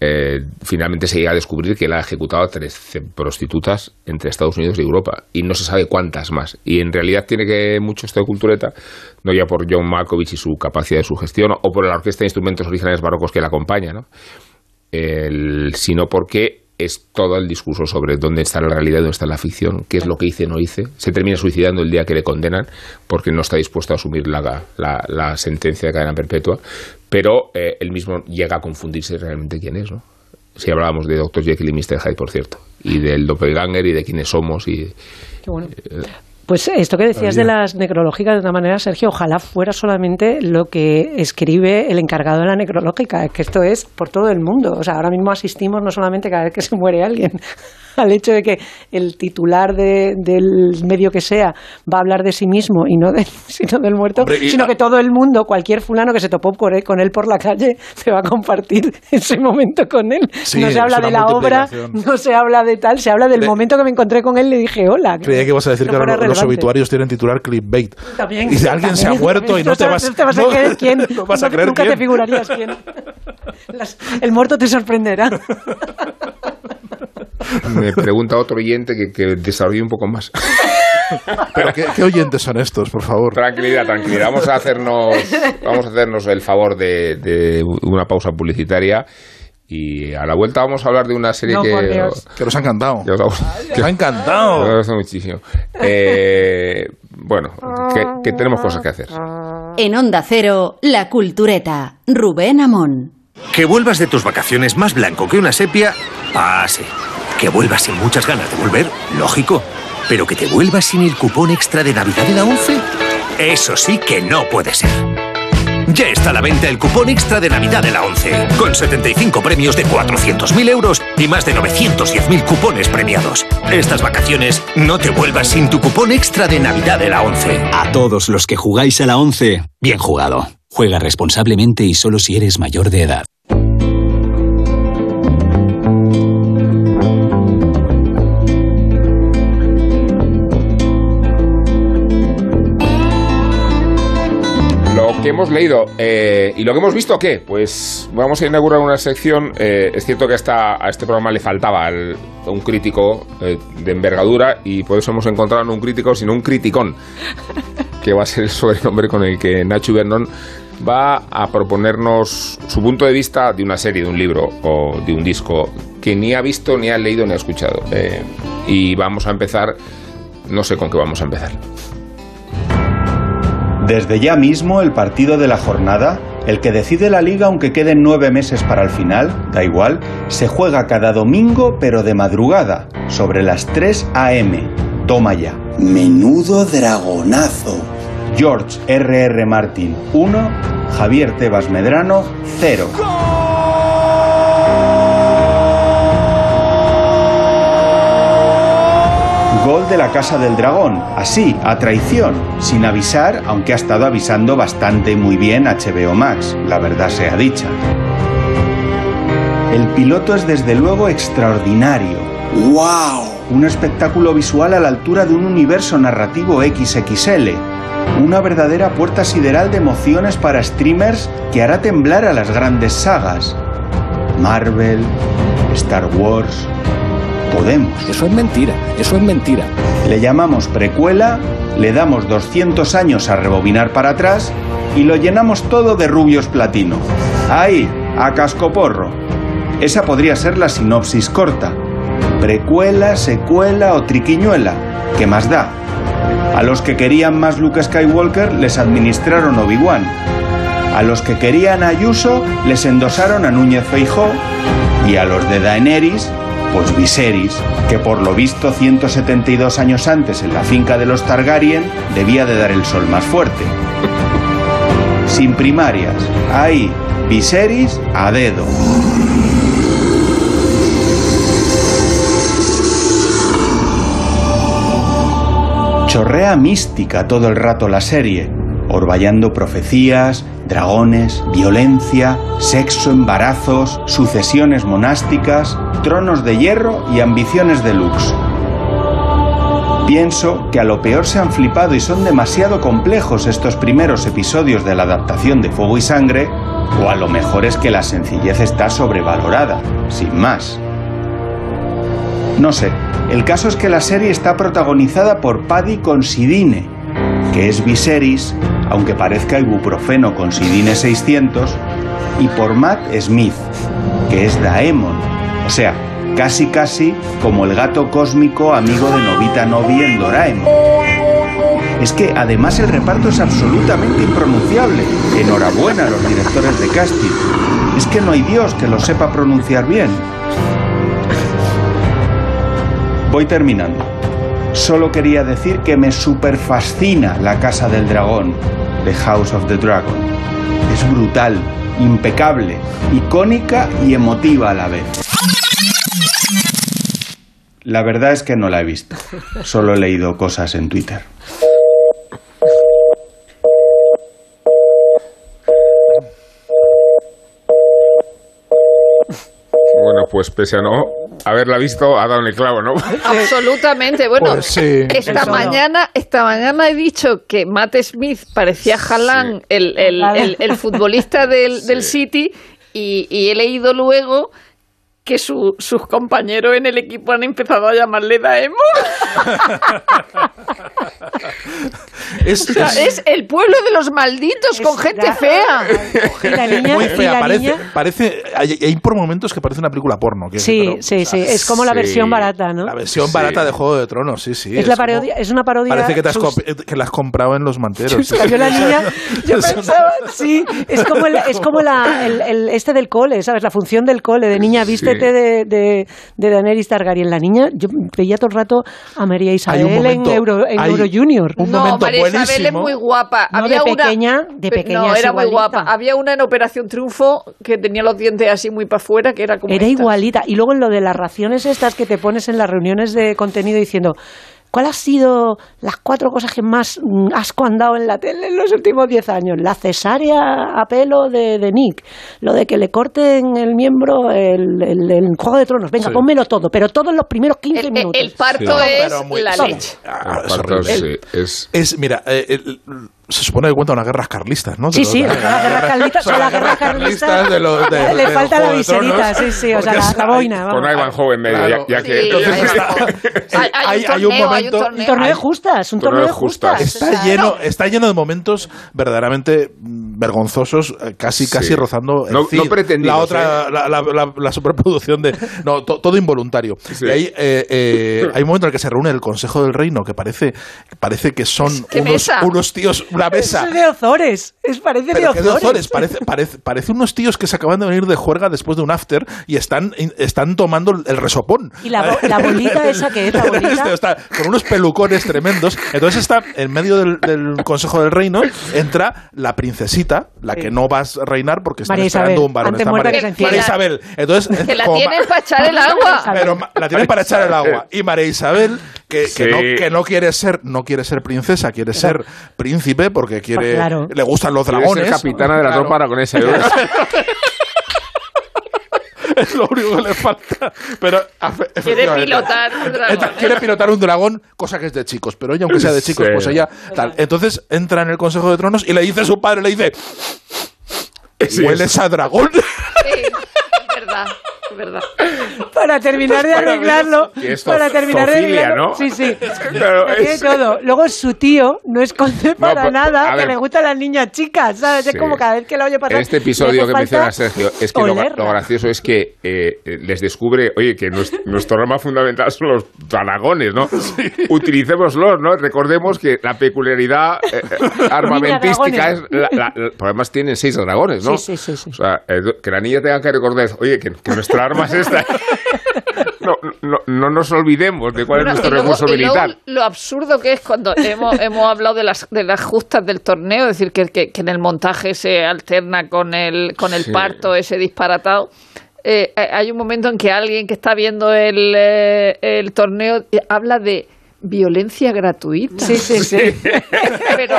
Eh, finalmente se llega a descubrir que él ha ejecutado a 13 prostitutas entre Estados Unidos y Europa y no se sabe cuántas más. Y en realidad tiene que mucho esto de cultureta, no ya por John Malkovich y su capacidad de sugestión o por la orquesta de instrumentos originales barrocos que le acompaña, ¿no? sino porque es todo el discurso sobre dónde está la realidad, dónde está la ficción, qué es lo que hice no hice. Se termina suicidando el día que le condenan porque no está dispuesto a asumir la, la, sentencia de cadena perpetua, pero eh, él mismo llega a confundirse realmente quién es. ¿no? Si hablábamos de Dr. Jekyll y Mr. Hyde, por cierto, y del doppelganger y de quiénes somos. Y, Qué bueno. Pues esto que decías de las necrológicas, de una manera, Sergio, ojalá fuera solamente lo que escribe el encargado de la necrológica, que esto es por todo el mundo. O sea, ahora mismo asistimos no solamente cada vez que se muere alguien, al hecho de que el titular de, del medio que sea va a hablar de sí mismo y no de, sino del muerto, sino que todo el mundo, cualquier fulano que se topó con él, por la calle, se va a compartir ese momento con él. no se habla de la obra, no se habla de tal, se habla del momento que me encontré con él y le dije hola. Creía que ibas a decir que los obituarios tienen titular clickbait. También, y alguien se ha muerto y no te vas, te vas a creer quién. No vas a creer Nunca te figurarías quién. el muerto te sorprenderá. Me pregunta otro oyente que, que desarrolle un poco más. Pero ¿qué, oyentes son estos, por favor? Tranquilidad, tranquilidad. Vamos a hacernos, vamos a hacernos el favor de, una pausa publicitaria. Y a la vuelta vamos a hablar de una serie que, que nos ha encantado. Que nos ha encantado. Nos gusta muchísimo. Eh, bueno, que, tenemos cosas que hacer. En Onda Cero, La Cultureta. Rubén Amón. Que vuelvas de tus vacaciones más blanco que una sepia, pase. Que vuelvas sin muchas ganas de volver, lógico. Pero que te vuelvas sin el cupón extra de Navidad de la 11, eso sí que no puede ser. Ya está a la venta el cupón extra de Navidad de la 11, con 75 premios de 400.000 euros y más de 910.000 cupones premiados. Estas vacaciones no te vuelvas sin tu cupón extra de Navidad de la 11. A todos los que jugáis a la 11, bien jugado. Juega responsablemente y solo si eres mayor de edad. Que hemos leído eh, y lo que hemos visto, ¿qué? Pues vamos a inaugurar una sección. Eh, es cierto que a este programa le faltaba un crítico eh, de envergadura y por eso hemos encontrado no un crítico, sino un criticón, que va a ser el sobrenombre con el que Nacho Vernon va a proponernos su punto de vista de una serie, de un libro o de un disco que ni ha visto, ni ha leído, ni ha escuchado. y vamos a empezar, no sé con qué vamos a empezar. Desde ya mismo el partido de la jornada, el que decide la liga aunque queden nueve meses para el final, da igual, se juega cada domingo pero de madrugada, sobre las 3 a.m. Toma ya. Menudo dragonazo. George R.R. R. Martin 1, Javier Tebas Medrano 0. Gol de la Casa del Dragón, así, a traición, sin avisar, aunque ha estado avisando bastante muy bien HBO Max, la verdad sea dicha. El piloto es desde luego extraordinario. ¡Wow! Un espectáculo visual a la altura de un universo narrativo XXL. Una verdadera puerta sideral de emociones para streamers que hará temblar a las grandes sagas. Marvel, Star Wars, podemos. Eso es mentira, eso es mentira. Le llamamos precuela, le damos 200 años a rebobinar para atrás y lo llenamos todo de rubios platino. Ahí, a cascoporro. Esa podría ser la sinopsis corta. Precuela, secuela o triquiñuela. ¿Qué más da? A los que querían más Luke Skywalker les administraron Obi-Wan. A los que querían a Ayuso les endosaron a Núñez Feijó. Y a los de Daenerys, pues Viserys, que por lo visto 172 años antes en la finca de los Targaryen debía de dar el sol más fuerte. Sin primarias. Ahí, Viserys a dedo. Chorrea mística todo el rato la serie, orvallando profecías, dragones, violencia, sexo, embarazos, sucesiones monásticas, tronos de hierro y ambiciones de lux. Pienso que a lo peor se han flipado y son demasiado complejos estos primeros episodios de la adaptación de Fuego y Sangre, o a lo mejor es que la sencillez está sobrevalorada, sin más. No sé, el caso es que la serie está protagonizada por Paddy Considine, que es Viserys, aunque parezca ibuprofeno Considine 600, y por Matt Smith, que es Daemon, o sea, casi casi como el gato cósmico amigo de Novita Novi en Doraemon. Es que además el reparto es absolutamente impronunciable. Enhorabuena a los directores de casting. Es que no hay Dios que lo sepa pronunciar bien. Voy terminando. Solo quería decir que me superfascina la Casa del Dragón, The House of the Dragon. Es brutal, impecable, icónica y emotiva a la vez. La verdad es que no la he visto. Solo he leído cosas en Twitter. Bueno, pues pese a no haberla visto, ha dado en el clavo, ¿no? Absolutamente. Bueno, Pues sí. esta mañana, esta mañana he dicho que Matt Smith parecía Haaland, el, el- el- el futbolista del, del City, y, y he leído luego que su- sus compañeros en el equipo han empezado a llamarle Daemon. Es, O sea, es es el pueblo de los malditos con Es gente la- fea. Y la niña, muy y fea. la Parece, niña- parece hay, hay por momentos que parece una película porno. que- Sí, pero, sí, o sea, sí. Es como la sí. versión barata, ¿no? La versión Sí. barata de Juego de Tronos, sí, sí. Es la como- parodia, es una parodia. Parece que, te has que la has comprado en los manteros. sí. Yo la niña, yo Es pensaba, sí, es como, el, es como la, el, el- este del cole, ¿sabes? La función del cole, de niña, de, de, de Daenerys Targaryen. La niña, yo veía todo el rato a María Isabel momento- en, Euro, en hay Euro Junior. un no, momento María Isabel es muy guapa. No, Había de una- pequeña, de Pe- pequeña No, era muy guapa. Había una en Operación Triunfo que tenía los dientes así muy para afuera, que era como Era esta. igualita. Y luego en lo de las raciones estas que te pones en las reuniones de contenido diciendo, ¿cuál ha sido las cuatro cosas que más mm, asco han dado en la tele en los últimos diez años? La cesárea a pelo de, de Nick, lo de que le corten el miembro el, el- el Juego de Tronos. Venga, Sí. pónmelo todo, pero todo en los primeros 15 El, el- minutos. el parto Sí. es la leche. Ah, es Parto, es... Es, mira, eh, el- se supone que cuenta unas guerras carlistas, ¿no? Sí, De sí, los- son las guerras carlistas. son Son las guerras carlistas. de los- de- Le de falta la Juego de viserita, sí, sí, o sea, la, la boina. vamos. Con Ivanhoe en medio, Claro. ya, ya que... Sí, entonces hay, está- hay- hay hay- un hay un torneo, hay un momento- torneo. Un torneo de justas, un torneo de justas. Está lleno, está lleno de momentos verdaderamente vergonzosos, eh, casi Sí. casi rozando el No- Cid. no la otra, ¿eh? la, la- la- la superproducción de no, to- todo involuntario. Sí. Y ahí eh, eh, hay un momento en el que se reúne el Consejo del Reino que parece parece que son ¿Qué unos, mesa? unos tíos, una mesa. Es de Ozores, es parece Pero de que de Ozores. Ozores, parece, parece, parece unos tíos que se acaban de venir de juerga después de un after y están, están tomando el resopón. Y la, bo- la bolita esa que es, la bolita. Este está con unos pelucones tremendos. Entonces está en medio del, del Consejo del Reino, entra la princesita, la que no vas a reinar porque está María esperando Isabel, un varón. Está María, que. María Isabel. Entonces, Que la como tienen para echar el agua. pero la tienen para echar el agua. Y María Isabel, que, que no, que no quiere ser, no quiere ser princesa, quiere ser príncipe porque quiere, Claro. le gustan los Quiere dragones. ser capitana de la Claro. tropa aragonesa. es lo único que le falta. Pero Quiere pilotar un dragón. Esta- Quiere pilotar un dragón, cosa que es de chicos. Pero ella, aunque sea de chicos, Sí. pues ella tal. Entonces entra en el Consejo de Tronos y le dice a su padre, le dice, ¿hueles a dragón? Sí, es verdad. verdad. Para terminar de arreglarlo. Para terminar de arreglarlo. ¿no? Sí, sí. Claro, Tiene es- todo. Luego su tío no esconde para pues, nada que ver. le gustan las niñas chicas, ¿sabes? Es Sí. como cada vez que la oye pasar. Este episodio que menciona Sergio es que lo, lo gracioso es que eh, les descubre, oye, que nuestro, nuestro arma fundamental son los dragones, ¿no? Utilicémoslos, ¿no? Recordemos que la peculiaridad eh, eh, armamentística es. La, la- la- además tienen seis dragones, ¿no? Sí, sí, sí, sí. O sea, eh, que la niña tenga que recordar, oye, que, que arma es esta. No, no, no nos olvidemos de cuál Bueno, es nuestro luego- recurso luego militar. lo absurdo que es cuando hemos, hemos hablado de las, de las justas del torneo, es decir, que, que- que en el montaje se alterna con el, con el Sí. parto, ese disparatado. Eh, hay un momento en que alguien que está viendo el, eh, el torneo habla de violencia gratuita. Sí, sí, sí. pero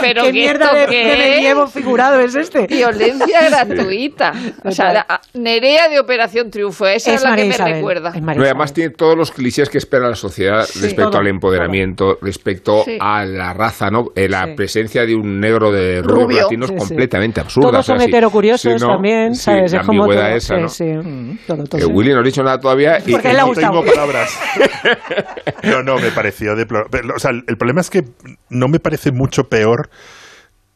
pero ¿Qué que mierda esto de, qué de es? medievo figurado es este? Violencia gratuita. O sea, la- Nerea de Operación Triunfo, esa es, Es la María que me Isabel, recuerda. es María No, y además tiene todos los clichés que espera la sociedad respecto todo, al empoderamiento, respecto Sí. a la raza, ¿no? Eh, la Sí. presencia de un negro de Rubio. latinos Sí, sí. completamente absurda. Todos son o sea, sí. heterocuriosos Sí, ¿no? también, Sí, ¿sabes? la es como todo, esa, sí, ¿no? sí. Todo, todo, sí. Willy no ha dicho nada todavía. y- no tengo palabras. No, no, me pareció deplorable. O sea, el problema es que no me parece mucho peor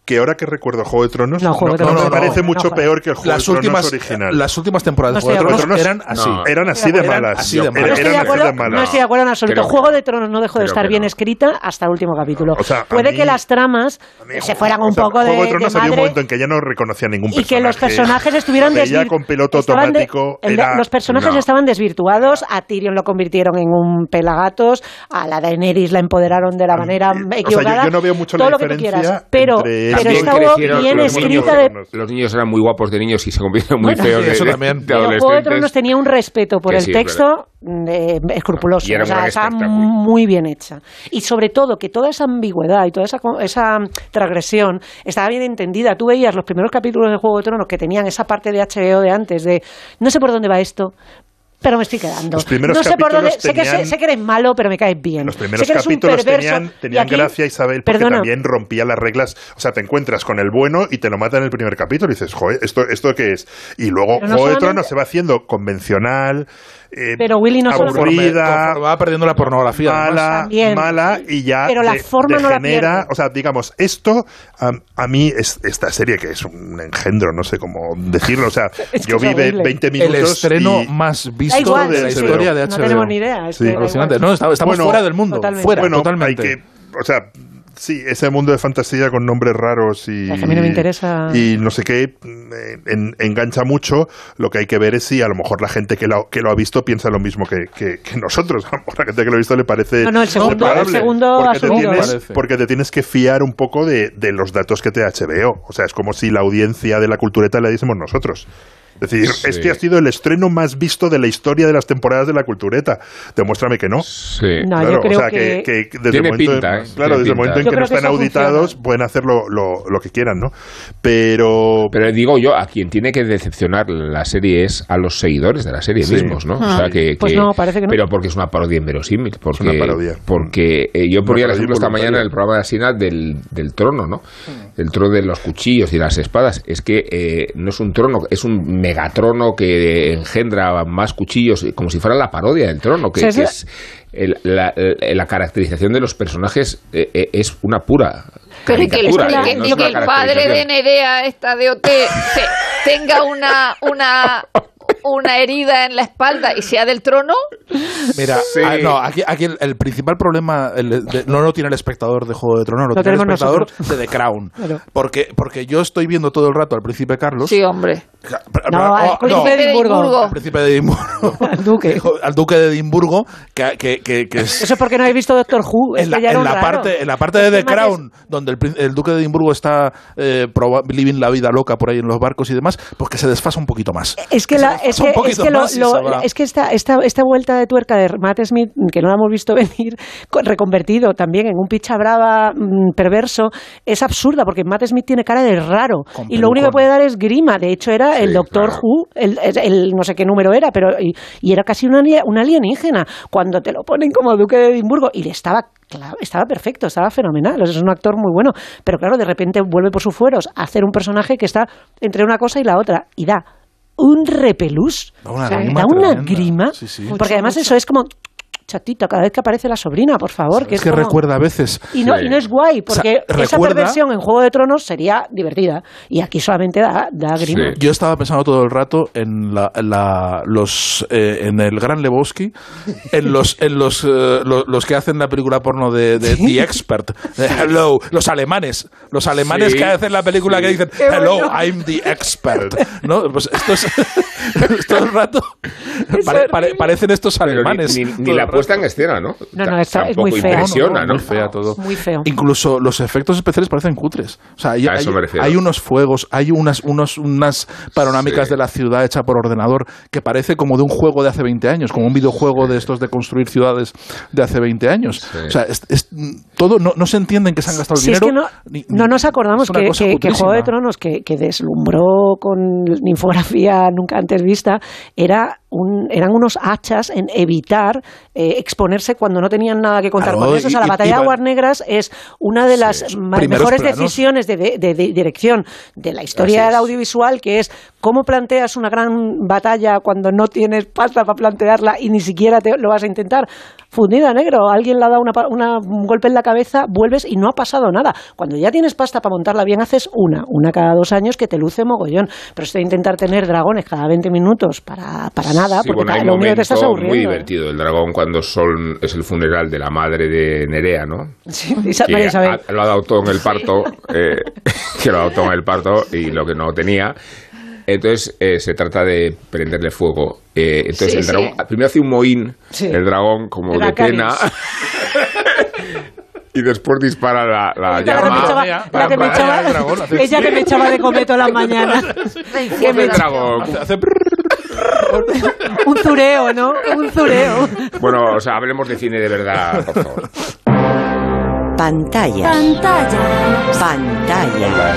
que ahora que recuerdo Juego de Tronos, No, Juego de no, Tronos me parece no, mucho no, peor que el Juego Las de Tronos últimas, original. las últimas temporadas de Juego de Tronos eran así. Eran así de Eran malas. así de Eran- malas. No estoy, de eran así acuerdo, de malas. no estoy de acuerdo en absoluto. Creo Juego de Tronos no dejó de estar bien no. escrita hasta el último capítulo. O sea, a Puede mí- que las tramas se fueran un O sea, poco de, Juego de de Tronos había un madre momento en que ya no reconocía ningún y personaje. que los personajes estuvieran Veía desvirtuados. con piloto automático. Los personajes estaban desvirtuados. A Tyrion lo convirtieron en un pelagatos. A la Daenerys la empoderaron de la manera o sea, yo- equivocada. yo no veo mucho la diferencia. Pero, entre- pero También estaba crecieron bien los niños, escrita de Los niños eran muy guapos de niños y se convirtieron muy Bueno, feos sí, de, eso de- también. de Pero Juego de. Tronos tenía un respeto por Que el sí, texto eh, escrupuloso. O sea, estaba muy bien hecha. Y sobre todo que toda esa ambigüedad y toda esa, esa transgresión estaba bien entendida. Tú veías los primeros capítulos de Juego de Tronos que tenían esa parte de HBO de antes, de no sé por dónde va esto. Pero me estoy quedando. Los primeros no sé por dónde. capítulos Sé, que, sé, que eres malo, pero me caes bien. Los Sé primeros que eres un capítulos perverso, tenían, tenían aquí- gracia, Isabel, porque Perdona. también rompía las reglas. O sea, te encuentras con el bueno y te lo mata en el primer capítulo y dices, joder, ¿esto, esto qué es? Y luego no Juego de solamente- Tronos se va haciendo convencional, eh, Pero Willy no solo- aburrida, Conforme va perdiendo la pornografía. mala, También. mala y ya Pero la de- forma no la degenera. pierde. o sea, digamos, esto a, a mí es esta serie que es un engendro, no sé cómo decirlo. O sea, Es que yo vi ve- horrible. 20 El minutos estreno y- más visto igual, de la sí, sí. historia de HBO. No tenemos ni idea. es Sí. que. No, estamos, estamos Bueno, fuera del mundo. totalmente. Fuera, bueno, totalmente. hay que, o sea, sí, ese mundo de fantasía con nombres raros y, a mí no me interesa. y no sé qué, eh, en- engancha mucho. Lo que hay que ver es si a lo mejor la gente que lo, que lo ha visto piensa lo mismo que, que- que nosotros. A lo mejor la gente que lo ha visto le parece No, no, el segundo- el segundo porque te, tienes, porque te tienes que fiar un poco de, de los datos que te da HBO. O sea, es como si la audiencia de la cultureta la diésemos nosotros. Es decir, Sí. este ha sido el estreno más visto de la historia de las temporadas de la cultureta. Demuéstrame que no. Sí. No, Claro, yo creo o sea, que- que, que desde Tiene el momento, pinta, ¿eh? claro, desde el pinta. momento en Yo que no están auditados funciona. pueden hacer lo, lo- lo que quieran, ¿no? Pero, Pero digo yo, a quien tiene que decepcionar la serie es a los seguidores de la serie Sí. mismos, ¿no? Ah. O sea, que, Pues que- no, parece que no. Pero porque es una parodia inverosímil. Porque, una parodia. Porque eh, yo ponía el ejemplo esta mañana en el programa de Asina del, del trono, ¿no? El trono de los cuchillos y las espadas. Es que eh, no es un trono, es un megatrono que engendra más cuchillos, como si fuera la parodia del trono, que, es el- la, caracterización de los personajes eh, eh, es una pura. Pero y que, el, que- ¿eh? No que el padre de. Nerea, esta de OT, se- tenga una, una, una herida en la espalda y sea del trono, Mira, Sí. ah, no, aquí, aquí el, el principal problema el de- no lo tiene el espectador de Juego de Tronos, lo, Lo tiene el espectador nosotros. de The Crown. Claro. Porque, porque yo estoy viendo todo el rato al príncipe Carlos. sí, hombre. No, al príncipe de Edimburgo. al príncipe de Edimburgo. Al duque. al duque de Edimburgo, que, que, que- que es... Eso es porque no habéis visto Doctor Who. Es en la, que ya era en un la raro. parte, en la parte de The es- Crown, donde el, el duque de Edimburgo está eh, living la vida loca por ahí en los barcos y demás, pues que se desfasa un poquito más. Es que, la, es que, es que, lo- es que esta, esta, esta vuelta de tuerca de Matt Smith, que no la hemos visto venir, con- reconvertido también en un picha brava mm, perverso, es absurda porque Matt Smith tiene cara de raro Con y lo único que puede dar es grima. De hecho, era el Doctor claro. Who, el, el- el no sé qué número era, pero y, y era casi un, alie- un alienígena. Cuando te lo ponen como Duque de Edimburgo y le estaba. claro, estaba perfecto, estaba fenomenal, es un actor muy bueno, pero claro, de repente vuelve por sus fueros a hacer un personaje que está entre una cosa y la otra, y da un repelús. Da una O sea, grima da una grima. Sí, sí. Porque además eso es como chatito cada vez que aparece la sobrina, por favor. Que Es que como- recuerda a veces. Y no, y no es guay, porque O sea, esa recuerda- perversión en Juego de Tronos sería divertida. Y aquí solamente da, da grima. Yo estaba pensando todo el rato en la, en la- los eh, en el Gran Lebowski, en los en los, eh, lo- los que hacen la película porno de, de The Expert, de Hello, los alemanes, los alemanes Sí, que hacen la película que dicen Qué Hello, bueno. I'm the expert, ¿no? Pues esto es todo el rato pare- pare- parecen estos ni- alemanes. ni, ni el la. Puesta en escena, ¿no? No, no, está- es muy feo. impresiona, No, ¿no? muy fea todo. Muy feo. Incluso los efectos especiales parecen cutres. O sea, hay, A eso hay- me refiero. hay unos fuegos, hay unas, unos, unas panorámicas Sí. de la ciudad hecha por ordenador que parece como de un juego de hace 20 años, como un videojuego de estos de construir ciudades de hace 20 años. O sea, es, es- todo no, no se entiende en qué se han gastado el es dinero. que no, ni- no nos acordamos que, que- que. Juego de Tronos, que, que deslumbró con infografía nunca antes vista, era un, eran unos hachas en evitar eh, exponerse cuando no tenían nada que contar Claro, con eso. O sea, la batalla de Aguas Negras es una de las mejores planos. decisiones de, de- de- dirección de la historia del audiovisual, que es cómo planteas una gran batalla cuando no tienes pasta para plantearla y ni siquiera te, lo vas a intentar. Fundida, negro. Alguien le ha dado una, una- un golpe en la cabeza, vuelves y no ha pasado nada. Cuando ya tienes pasta para montarla bien, haces una, una cada dos años que te luce mogollón. Pero esto de intentar tener dragones cada 20 minutos para, para nada, Sí, porque bueno, hay lo único que te estás momento muy aburriendo. divertido. El dragón cuando Sol es el funeral de la madre de Nerea, ¿no? Sí, Isa- que ha- lo ha dado todo en el parto, eh, que lo ha dado todo en el parto y lo que no tenía. Entonces eh, se trata de prenderle fuego. Eh, entonces Sí, el sí. dragón, primero hace un mohín, Sí. el dragón como Era de pena. Y después dispara la, llama. la que me echaba- ella que me echaba de come todas las mañanas. Que me el dragón. un zureo, ¿no? Un zureo. Bueno, o sea, hablemos de cine de verdad, por favor. Pantalla. Pantalla. Pantalla.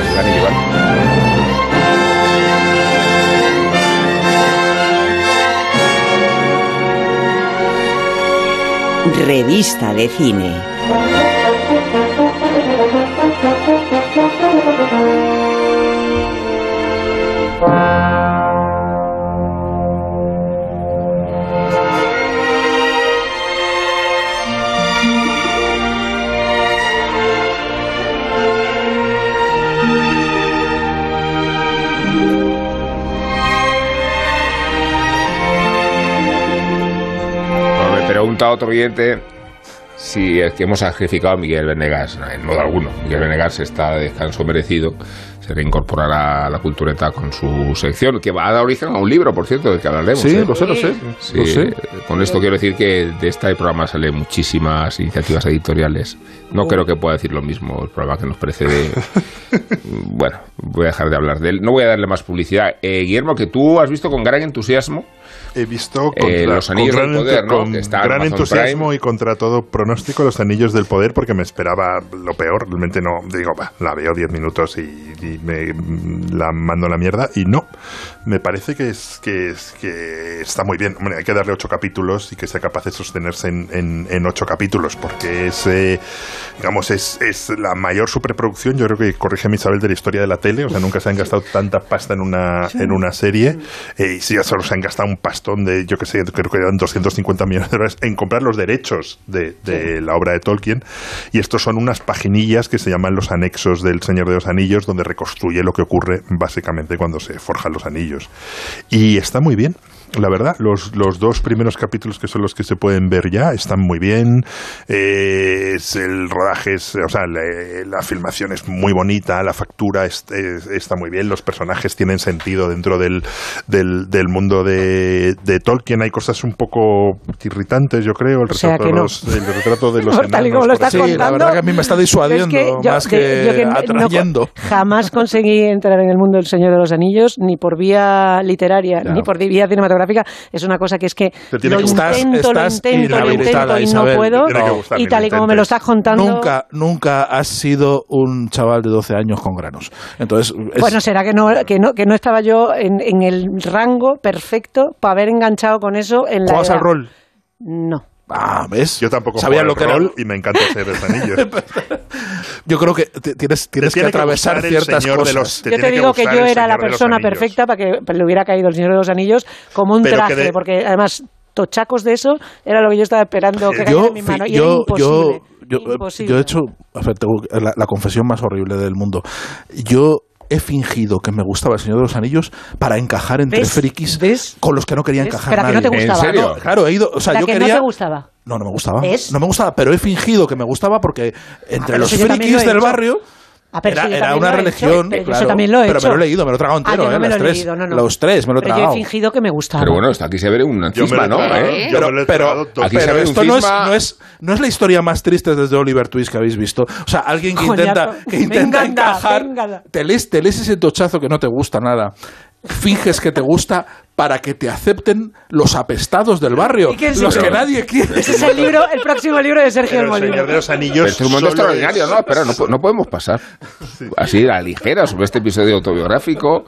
Revista de cine. Otro oyente si es que hemos sacrificado a Miguel Venegas. En modo alguno. Miguel Venegas está de descanso merecido. Se reincorporará a la cultureta con su sección, que va a dar origen a un libro, por cierto, del que hablaremos. Sí, ¿eh? lo sé, lo sé. Sí, Lo sé. Con esto quiero decir que de este programa salen muchísimas iniciativas editoriales. No creo que pueda decir lo mismo el programa que nos precede. bueno, voy a dejar de hablar de él. No voy a darle más publicidad. Eh, Guillermo, que tú has visto con gran entusiasmo He visto Eh, contra- Los Anillos con del Poder, ¿no? con Que está gran entusiasmo y contra todo pronóstico Los Anillos del Poder porque me esperaba lo peor. Realmente no, digo, va, la veo 10 minutos y, y me la mando a la mierda y no. Me parece que es que, es, que está muy bien. Hombre, hay que darle ocho capítulos y que sea capaz de sostenerse en, en, en ocho capítulos porque es, eh, digamos, es, es la mayor superproducción. Yo creo que corrige Isabel de la historia de la tele. O sea, nunca se han gastado tanta pasta en una, en una serie. Eh, y sí, solo se han gastado un pastón de, yo que sé, creo que eran 250 millones de dólares en comprar los derechos de, de la obra de Tolkien. Y estos son unas paginillas que se llaman los anexos del Señor de los Anillos, donde reconstruye lo que ocurre básicamente cuando se forjan los anillos. Y está muy bien. La verdad, los, los dos primeros capítulos que son los que se pueden ver ya están muy bien. Eh, es- el rodaje es, o sea, la, la filmación es muy bonita, la factura es- es- está muy bien, los personajes tienen sentido dentro del, del, del mundo de, de Tolkien. Hay cosas un poco irritantes, yo creo. El O sea retrato, que de, no. los, el retrato de los Por tal y enanos, como lo ejemplo. Sí, la contando, verdad que a mí me está disuadiendo es que yo- más de- que, yo que no- atrayendo. jamás conseguí entrar en el mundo del Señor de los Anillos, ni por vía literaria, Ya. ni por vía cinematográfica. Es una cosa que es que lo que intento, lo Estás- intento, lo intento y no puedo. Gustar, Y tal y como me lo estás contando... Nunca, nunca has sido un chaval de 12 años con granos. Entonces, es- Bueno, será que no, que no, que no estaba yo en, en el rango perfecto para haber enganchado con eso en la ¿juegas al rol? No. Ah, ¿ves? Yo tampoco Sabía lo que era. rol y me encanta ser de anillos. yo creo que tienes, tienes que atravesar ciertas cosas. yo te digo que, yo era la persona perfecta para que le hubiera caído el Señor de los Anillos como un traje, porque además tochacos de eso era lo que yo estaba esperando que cayera en mi mano. Y yo, imposible. Yo, yo, he hecho la, la, confesión más horrible del mundo. Yo he fingido que me gustaba el Señor de los Anillos para encajar entre frikis con los que no quería encajar pero nadie. no te gustaba. ¿En serio? claro, he ido, o sea, la yo que quería no te gustaba. No, no me gustaba. No me gustaba, pero he fingido que me gustaba porque entre ah, los frikis del barrio Ah, era, una religión, pero claro, también lo he pero hecho. me lo he leído, me lo he tragado ah, entero, ah, eh, me los, lo tres, leído, no, no. los tres, me lo he pero tragado. yo he fingido que me gustaba. Pero bueno, aquí se ve un cisma, ¿no? ¿Eh? Pero, pero, aquí pero se ve esto un no es, cisma... no, es, no es la historia más triste desde Oliver Twist que habéis visto. O sea, alguien que intenta, que intenta encajar, te lees, te lees ese tochazo que no te gusta nada finges que te gusta para que te acepten los apestados del barrio, los que nadie quiere. Ese es el libro, el próximo libro de Sergio El Molino. Señor de los Anillos. Este es un momento extraordinario, ¿no? Pero no, no podemos pasar así a la ligera sobre este episodio autobiográfico.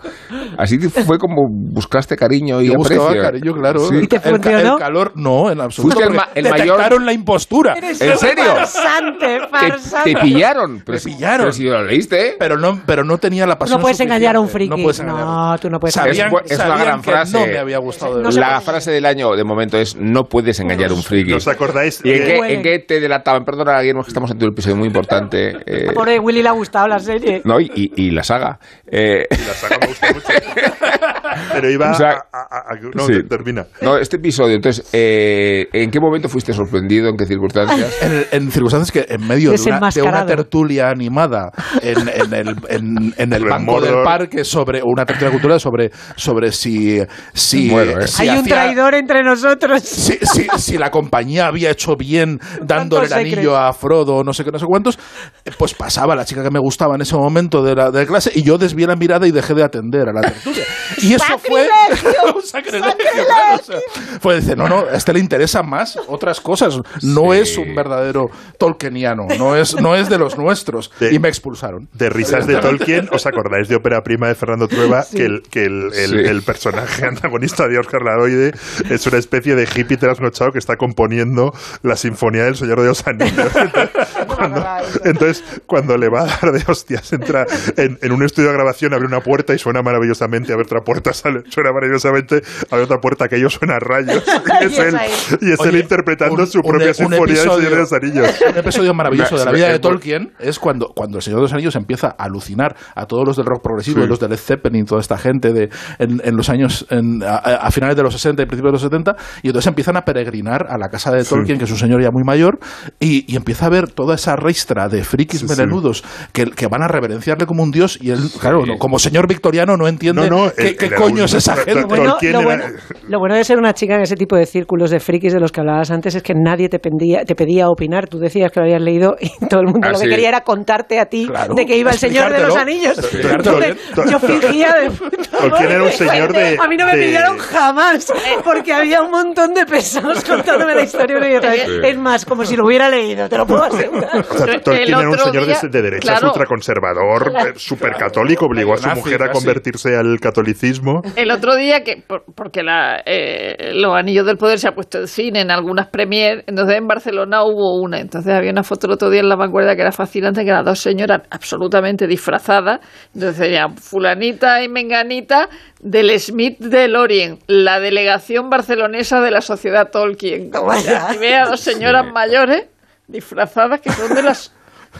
Así fue como buscaste cariño y Yo buscaba aprecio. cariño, claro. Sí. ¿Y te el, ca- el calor, no, en absoluto. Fuiste el ma- el mayor- la impostura. Eres ¿En serio? Farsante, Te, farsante. te pillaron. Pero Me si- pillaron. Pero si lo leíste. Pero no, pero no tenía la pasión no puedes engañar a un friki. No puedes engañar. No, tú no puedes Sabían, Es es una gran frase. No me había gustado. de No la frase del año de momento es no puedes engañar a un friki. ¿Os acordáis? ¿Y en qué, en qué te delataban? Perdona, Guillermo, que estamos ante un episodio muy importante. eh, A pobre Willy le ha gustado la serie. no, y, y- y la saga. Eh, La saga me gusta mucho. Pero iba O sea, a, a- a- No, sí. termina. no, este episodio, entonces, eh, ¿en qué momento fuiste sorprendido? ¿En qué circunstancias? En, en circunstancias que en medio de una, de una Desenmascarado. tertulia animada en, en el, en, en el Sobre banco Mordor. del parque sobre una tertulia cultural sobre, sobre si, si, Bueno, eh. si Hay un traidor entre nosotros. si, si- si la compañía había hecho bien dándole el anillo a Frodo, no sé qué, no sé cuántos, eh, pues pasaba la chica que me gustaba en ese momento de la, de la clase y yo desvié la mirada y dejé de atender a la tertulia. Y eso fue un sacrilegio, claro, o sea, fue decir, no, no, a este le interesan más otras cosas, no Sí. es un verdadero tolkieniano, no es, no es de los nuestros. De- y me expulsaron. De risas de Tolkien, ¿os acordáis de Ópera Prima de Fernando Trueba? Que, el, que el, el- Sí. el personaje antagonista de Oscar Laroide es una especie de hippie trasnochado que está componiendo la Sinfonía del Señor de los Anillos. cuando, entonces, cuando le va a dar de hostias, entra en, en un estudio de grabación, abre una puerta y suena maravillosamente, abre otra puerta, sale, suena maravillosamente, abre otra puerta, aquello suena a rayos. Y es Y es él, y es él Oye, interpretando un- su propia un Sinfonía del Señor de los Anillos. Un episodio maravilloso de la vida de Tolkien es cuando, cuando el Señor de los Anillos empieza a alucinar a todos los del rock progresivo Sí. y los de Led Zeppelin, toda esta gente de, en, en los años, en- a, a finales de los 60 y principios de los 70, y entonces empiezan a peregrinar a la casa de Tolkien, que es un señor ya muy mayor, y, y empieza a ver toda esa ristra de frikis Sí, sí. melenudos que, que van a reverenciarle como un dios, y él, claro, no, como señor victoriano no entiende No, no, qué, el- qué el- coño es esa gente. Bueno, lo, bueno, lo bueno de ser una chica en ese tipo de círculos de frikis de los que hablabas antes es que nadie te pedía, te pedía opinar. Tú decías que lo habías leído y todo el mundo Ah, lo que sí. quería era contarte a ti Claro, de que iba el Señor de los. Anillos. Entonces, yo fingía de... Tolkien era un señor de- A mí no me de- pidieron jamás porque había un montón de pesados contándome la historia una y otra vez. Sí. Es más, como si lo hubiera leído, te lo puedo asegurar. O sea, El Tolkien era un señor de, día- de derechas, claro. ultraconservador, eh, supercatólico, obligó a su mujer a convertirse al catolicismo. El otro día, que por- porque la, eh, los Anillos del Poder se ha puesto en cine en algunas premier, entonces en Barcelona hubo una. Entonces había una foto el otro día en La Vanguardia que era fascinante, que eran dos señoras absolutamente disfrazadas. Entonces decían fulanita y menganita del Smith de Lorien, la delegación barcelonesa de la sociedad Tolkien. Vaya. Y ve a dos señoras mayores disfrazadas que son de las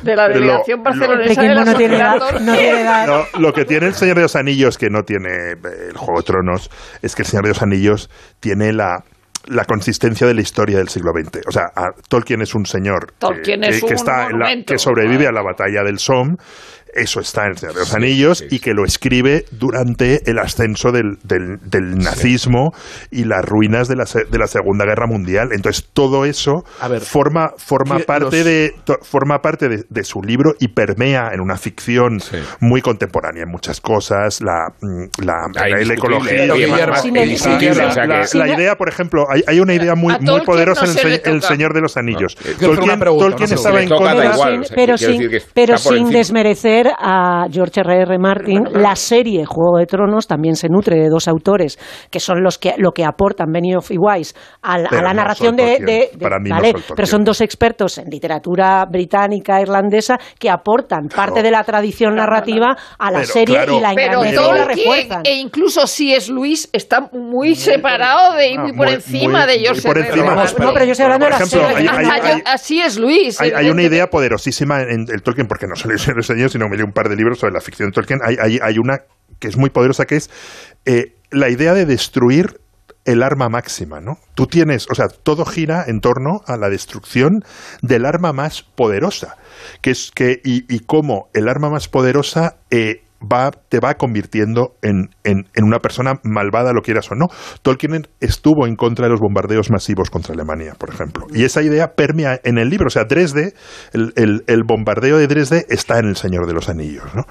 de la delegación lo- barcelonesa de la no tiene sociedad edad, Tolkien. no tiene edad. No, lo que tiene el Señor de los Anillos, que no tiene eh, el Juego de Tronos, es que el Señor de los Anillos tiene la la consistencia de la historia del siglo XX. O sea, Tolkien es un señor Tolkien que, es que un está en la- que sobrevive a la batalla del Somme. Eso está en el Señor de los Anillos y que lo escribe durante el ascenso del, del- del nazismo y las ruinas de la, se- de la Segunda Guerra Mundial. Entonces todo eso A ver, forma, forma parte, los- de, to- forma parte de, de su libro y permea en una ficción Sí. muy contemporánea en muchas cosas, la, mm, la, la ecología, la, idea, por ejemplo, hay, hay una idea muy, muy poderosa no en el, Se-. Señor de los Anillos. No, Tolkien, pregunta, Tolkien una estaba en contra... igual, sin- o sea, pero sin, decir que pero sin desmerecer leer a George R.R. R. Martin, la serie Juego de Tronos también se nutre de dos autores que son los que lo que aportan Benioff y Weiss a, la- a Pero la no narración de, Tolkien. de- de- Para mí no vale, pero son dos expertos en literatura británica irlandesa que aportan parte de la tradición narrativa a la Pero, serie claro, y la Pero engrandecen y la refuerzan. e incluso si es Luis está muy separado de y muy ah, por muy- encima muy- de George por encima. Martin. no, pero yo estoy hablando Por de la serie. hay- hay- Hasta yo- hay- así es Luis. Hay, hay una idea poderosísima en el Tolkien, porque no solo en los años, sino me leí un par de libros sobre la ficción de Tolkien. Hay, hay, hay una que es muy poderosa, que es eh, la idea de destruir el arma máxima, ¿no? Tú tienes, o sea, todo gira en torno a la destrucción del arma más poderosa, que es que y, cómo el arma más poderosa eh, va te va convirtiendo en, en, una persona malvada, lo quieras o no. Tolkien estuvo en contra de los bombardeos masivos contra Alemania, por ejemplo, y esa idea permea en el libro, o sea, Dresde, el, el- el bombardeo de Dresde está en El Señor de los Anillos, ¿no?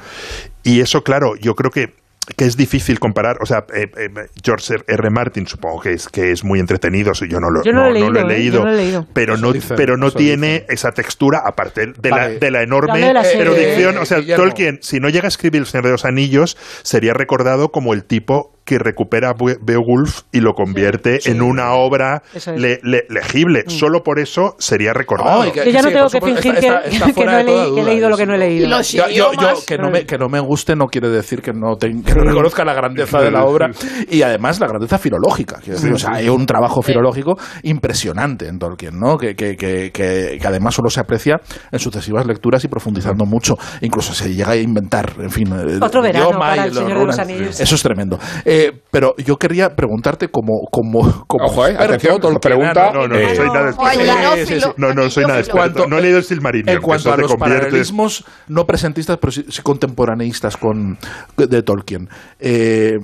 Y eso, claro, yo creo que que es difícil comparar, o sea, eh, eh, George R. Martin supongo que es que es muy entretenido, si yo no lo, Yo no lo he no leído, ¿eh? Yo no lo he leído. pero Eso no, dicen, pero no tiene esa textura, aparte de, Vale. la, de la enorme de la serie. erudición. O sea, Guillermo. Tolkien, si no llega a escribir El Señor de los Anillos, sería recordado como el tipo que recupera Beowulf y lo convierte en una obra es. le- le- legible. Solo por eso sería recordado. Ay, que- Yo ya no sí, tengo que supuesto, fingir está- que, está que fuera no he, leído, que he duda, leído lo que no he leído. Y los Yo, yo- yo idiomas. que, no me, que no me guste no quiere decir que no, te- que no reconozca la grandeza de la obra y además la grandeza filológica. decir, o sea, hay un trabajo filológico impresionante en Tolkien, ¿no? Que, que, que, que- que además solo se aprecia en sucesivas lecturas y profundizando mucho. Incluso se llega a inventar, en fin, Otro verano idioma para El Señor de los. Anillos. Eso es tremendo. Eh, pero yo quería preguntarte como, como, como Ojo, eh, atención, pregunta- No, no, no Eh, soy nada experto. anglófilo, No, no soy nada experto. no he leído el Silmarillion. En cuanto a los paralelismos no presentistas, pero sí, sí contemporaneístas con, de Tolkien. eh,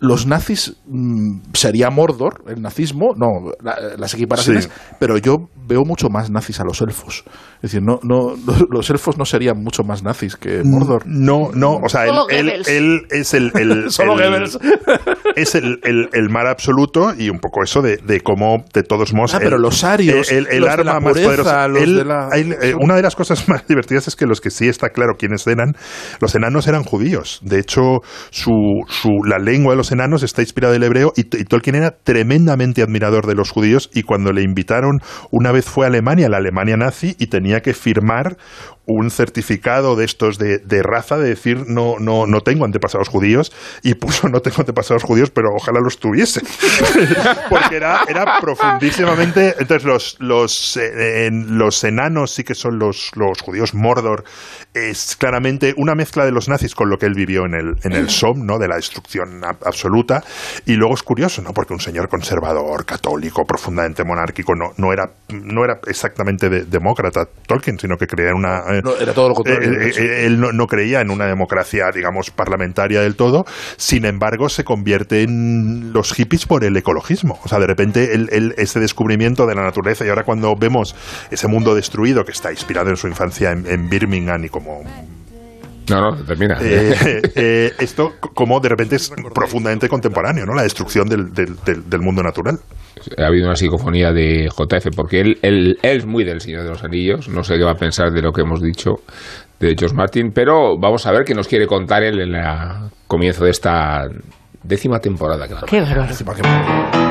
los nazis mm, sería Mordor, el nazismo, no, la- las equiparaciones, Sí. pero yo veo mucho más nazis a los elfos. Es decir, no, no, los, elfos no serían mucho más nazis que Mordor. No, no, o sea, él, él, él es el, el- Solo el- es el, el, el mar absoluto y un poco eso de, de cómo de todos modos Ah, pero los arios, el, el los de la arma más pureza, poderosa los él- de la- eh, una de las cosas más divertidas es que los que sí está claro quiénes eran los enanos eran judíos de hecho su, su la lengua de los enanos está inspirada del hebreo y, y Tolkien era tremendamente admirador de los judíos y cuando le invitaron una vez fue a Alemania la Alemania nazi y tenía que firmar un certificado de estos de, raza de decir no, no, no tengo antepasados judíos y puso no tengo antepasados judíos pero ojalá los tuviese porque era, era profundísimamente entonces los, los, eh, los enanos sí que son los, los judíos Mordor es claramente una mezcla de los nazis con lo que él vivió en el, en el Somme ¿no? de la destrucción ab- absoluta y luego es curioso ¿no? porque un señor conservador católico profundamente monárquico no, no era no era exactamente de- demócrata Tolkien sino que creía en una No, era todo lo contrario, eh, eh, eh, él no, no creía en una democracia, digamos, parlamentaria del todo. Sin embargo, se convierte en los hippies por el ecologismo. O sea, de repente, él- él- ese descubrimiento de la naturaleza, y ahora cuando vemos ese mundo destruido que está inspirado en su infancia en, en Birmingham y como No, no, termina. eh, eh, esto como de repente es profundamente contemporáneo, ¿no? La destrucción del, del- del- del mundo natural. Ha habido una psicofonía de JF, porque él, él, él es muy del Señor de los Anillos, no sé qué va a pensar de lo que hemos dicho de George Martin, pero vamos a ver qué nos quiere contar él en el comienzo de esta décima temporada. que va. Qué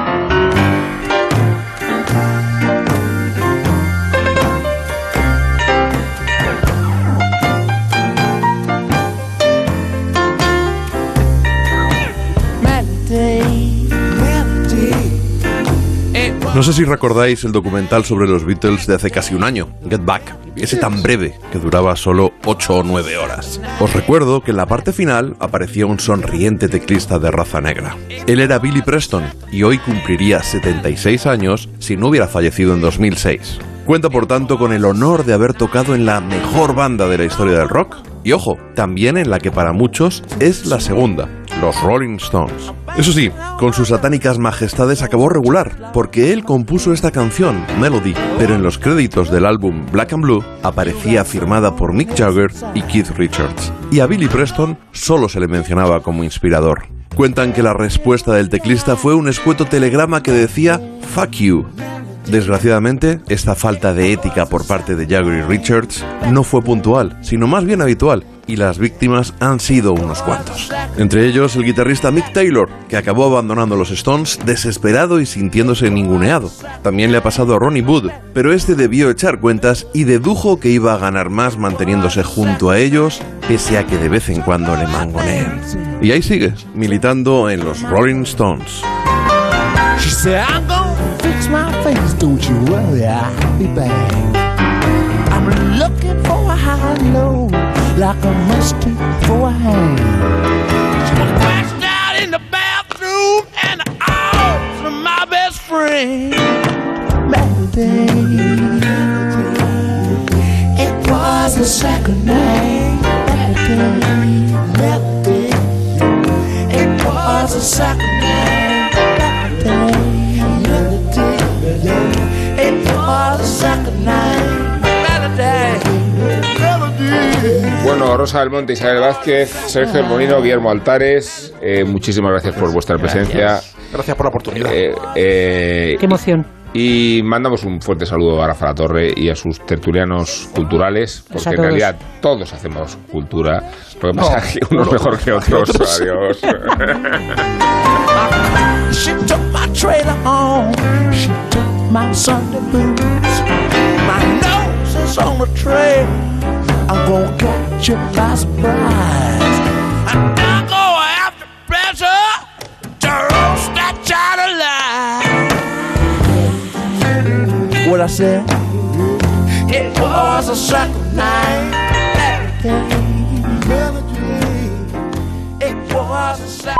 No sé si recordáis el documental sobre los Beatles de hace casi un año, Get Back, ese tan breve que duraba solo 8 o 9 horas. Os recuerdo que en la parte final aparecía un sonriente teclista de raza negra. Él era Billy Preston y hoy cumpliría 76 años si no hubiera fallecido en 2006. Cuenta por tanto con el honor de haber tocado en la mejor banda de la historia del rock y ojo, también en la que para muchos es la segunda, los Rolling Stones. Eso sí, con sus satánicas majestades acabó regular, porque él compuso esta canción, Melody, pero en los créditos del álbum Black and Blue aparecía firmada por Mick Jagger y Keith Richards. Y a Billy Preston solo se le mencionaba como inspirador. Cuentan que la respuesta del teclista fue un escueto telegrama que decía Fuck you. Desgraciadamente, esta falta de ética por parte de Jagger y Richards no fue puntual, sino más bien habitual, y las víctimas han sido unos cuantos. Entre ellos el guitarrista Mick Taylor, que acabó abandonando los Stones desesperado y sintiéndose ninguneado. También le ha pasado a Ronnie Wood, pero este debió echar cuentas y dedujo que iba a ganar más manteniéndose junto a ellos, pese a que de vez en cuando le mangoneen. Y ahí sigue, militando en los Rolling Stones. My face, don't you worry, I'll be back. I'm looking for a high low, like a mustard for a hand. She was passed out in the bathroom and arms of my best friend. Melody. It was a second name. Melody. Melody. It was a second Bueno, Rosa del Monte, Isabel Vázquez, Sergio Molino, Guillermo Altares, eh, muchísimas gracias por vuestra presencia. Gracias por la oportunidad. Eh, eh, Qué emoción. Y mandamos un fuerte saludo a Rafa La Torre y a sus tertulianos culturales, Pues porque en realidad todos hacemos cultura. Lo que pasa No, es que unos no, mejor que otros. Adiós. My Sunday blues. My nose is on the trail. I'm gonna catch you by surprise. I'm gonna have to pressure to roast that child alive. What I said? It was a second night. It was a second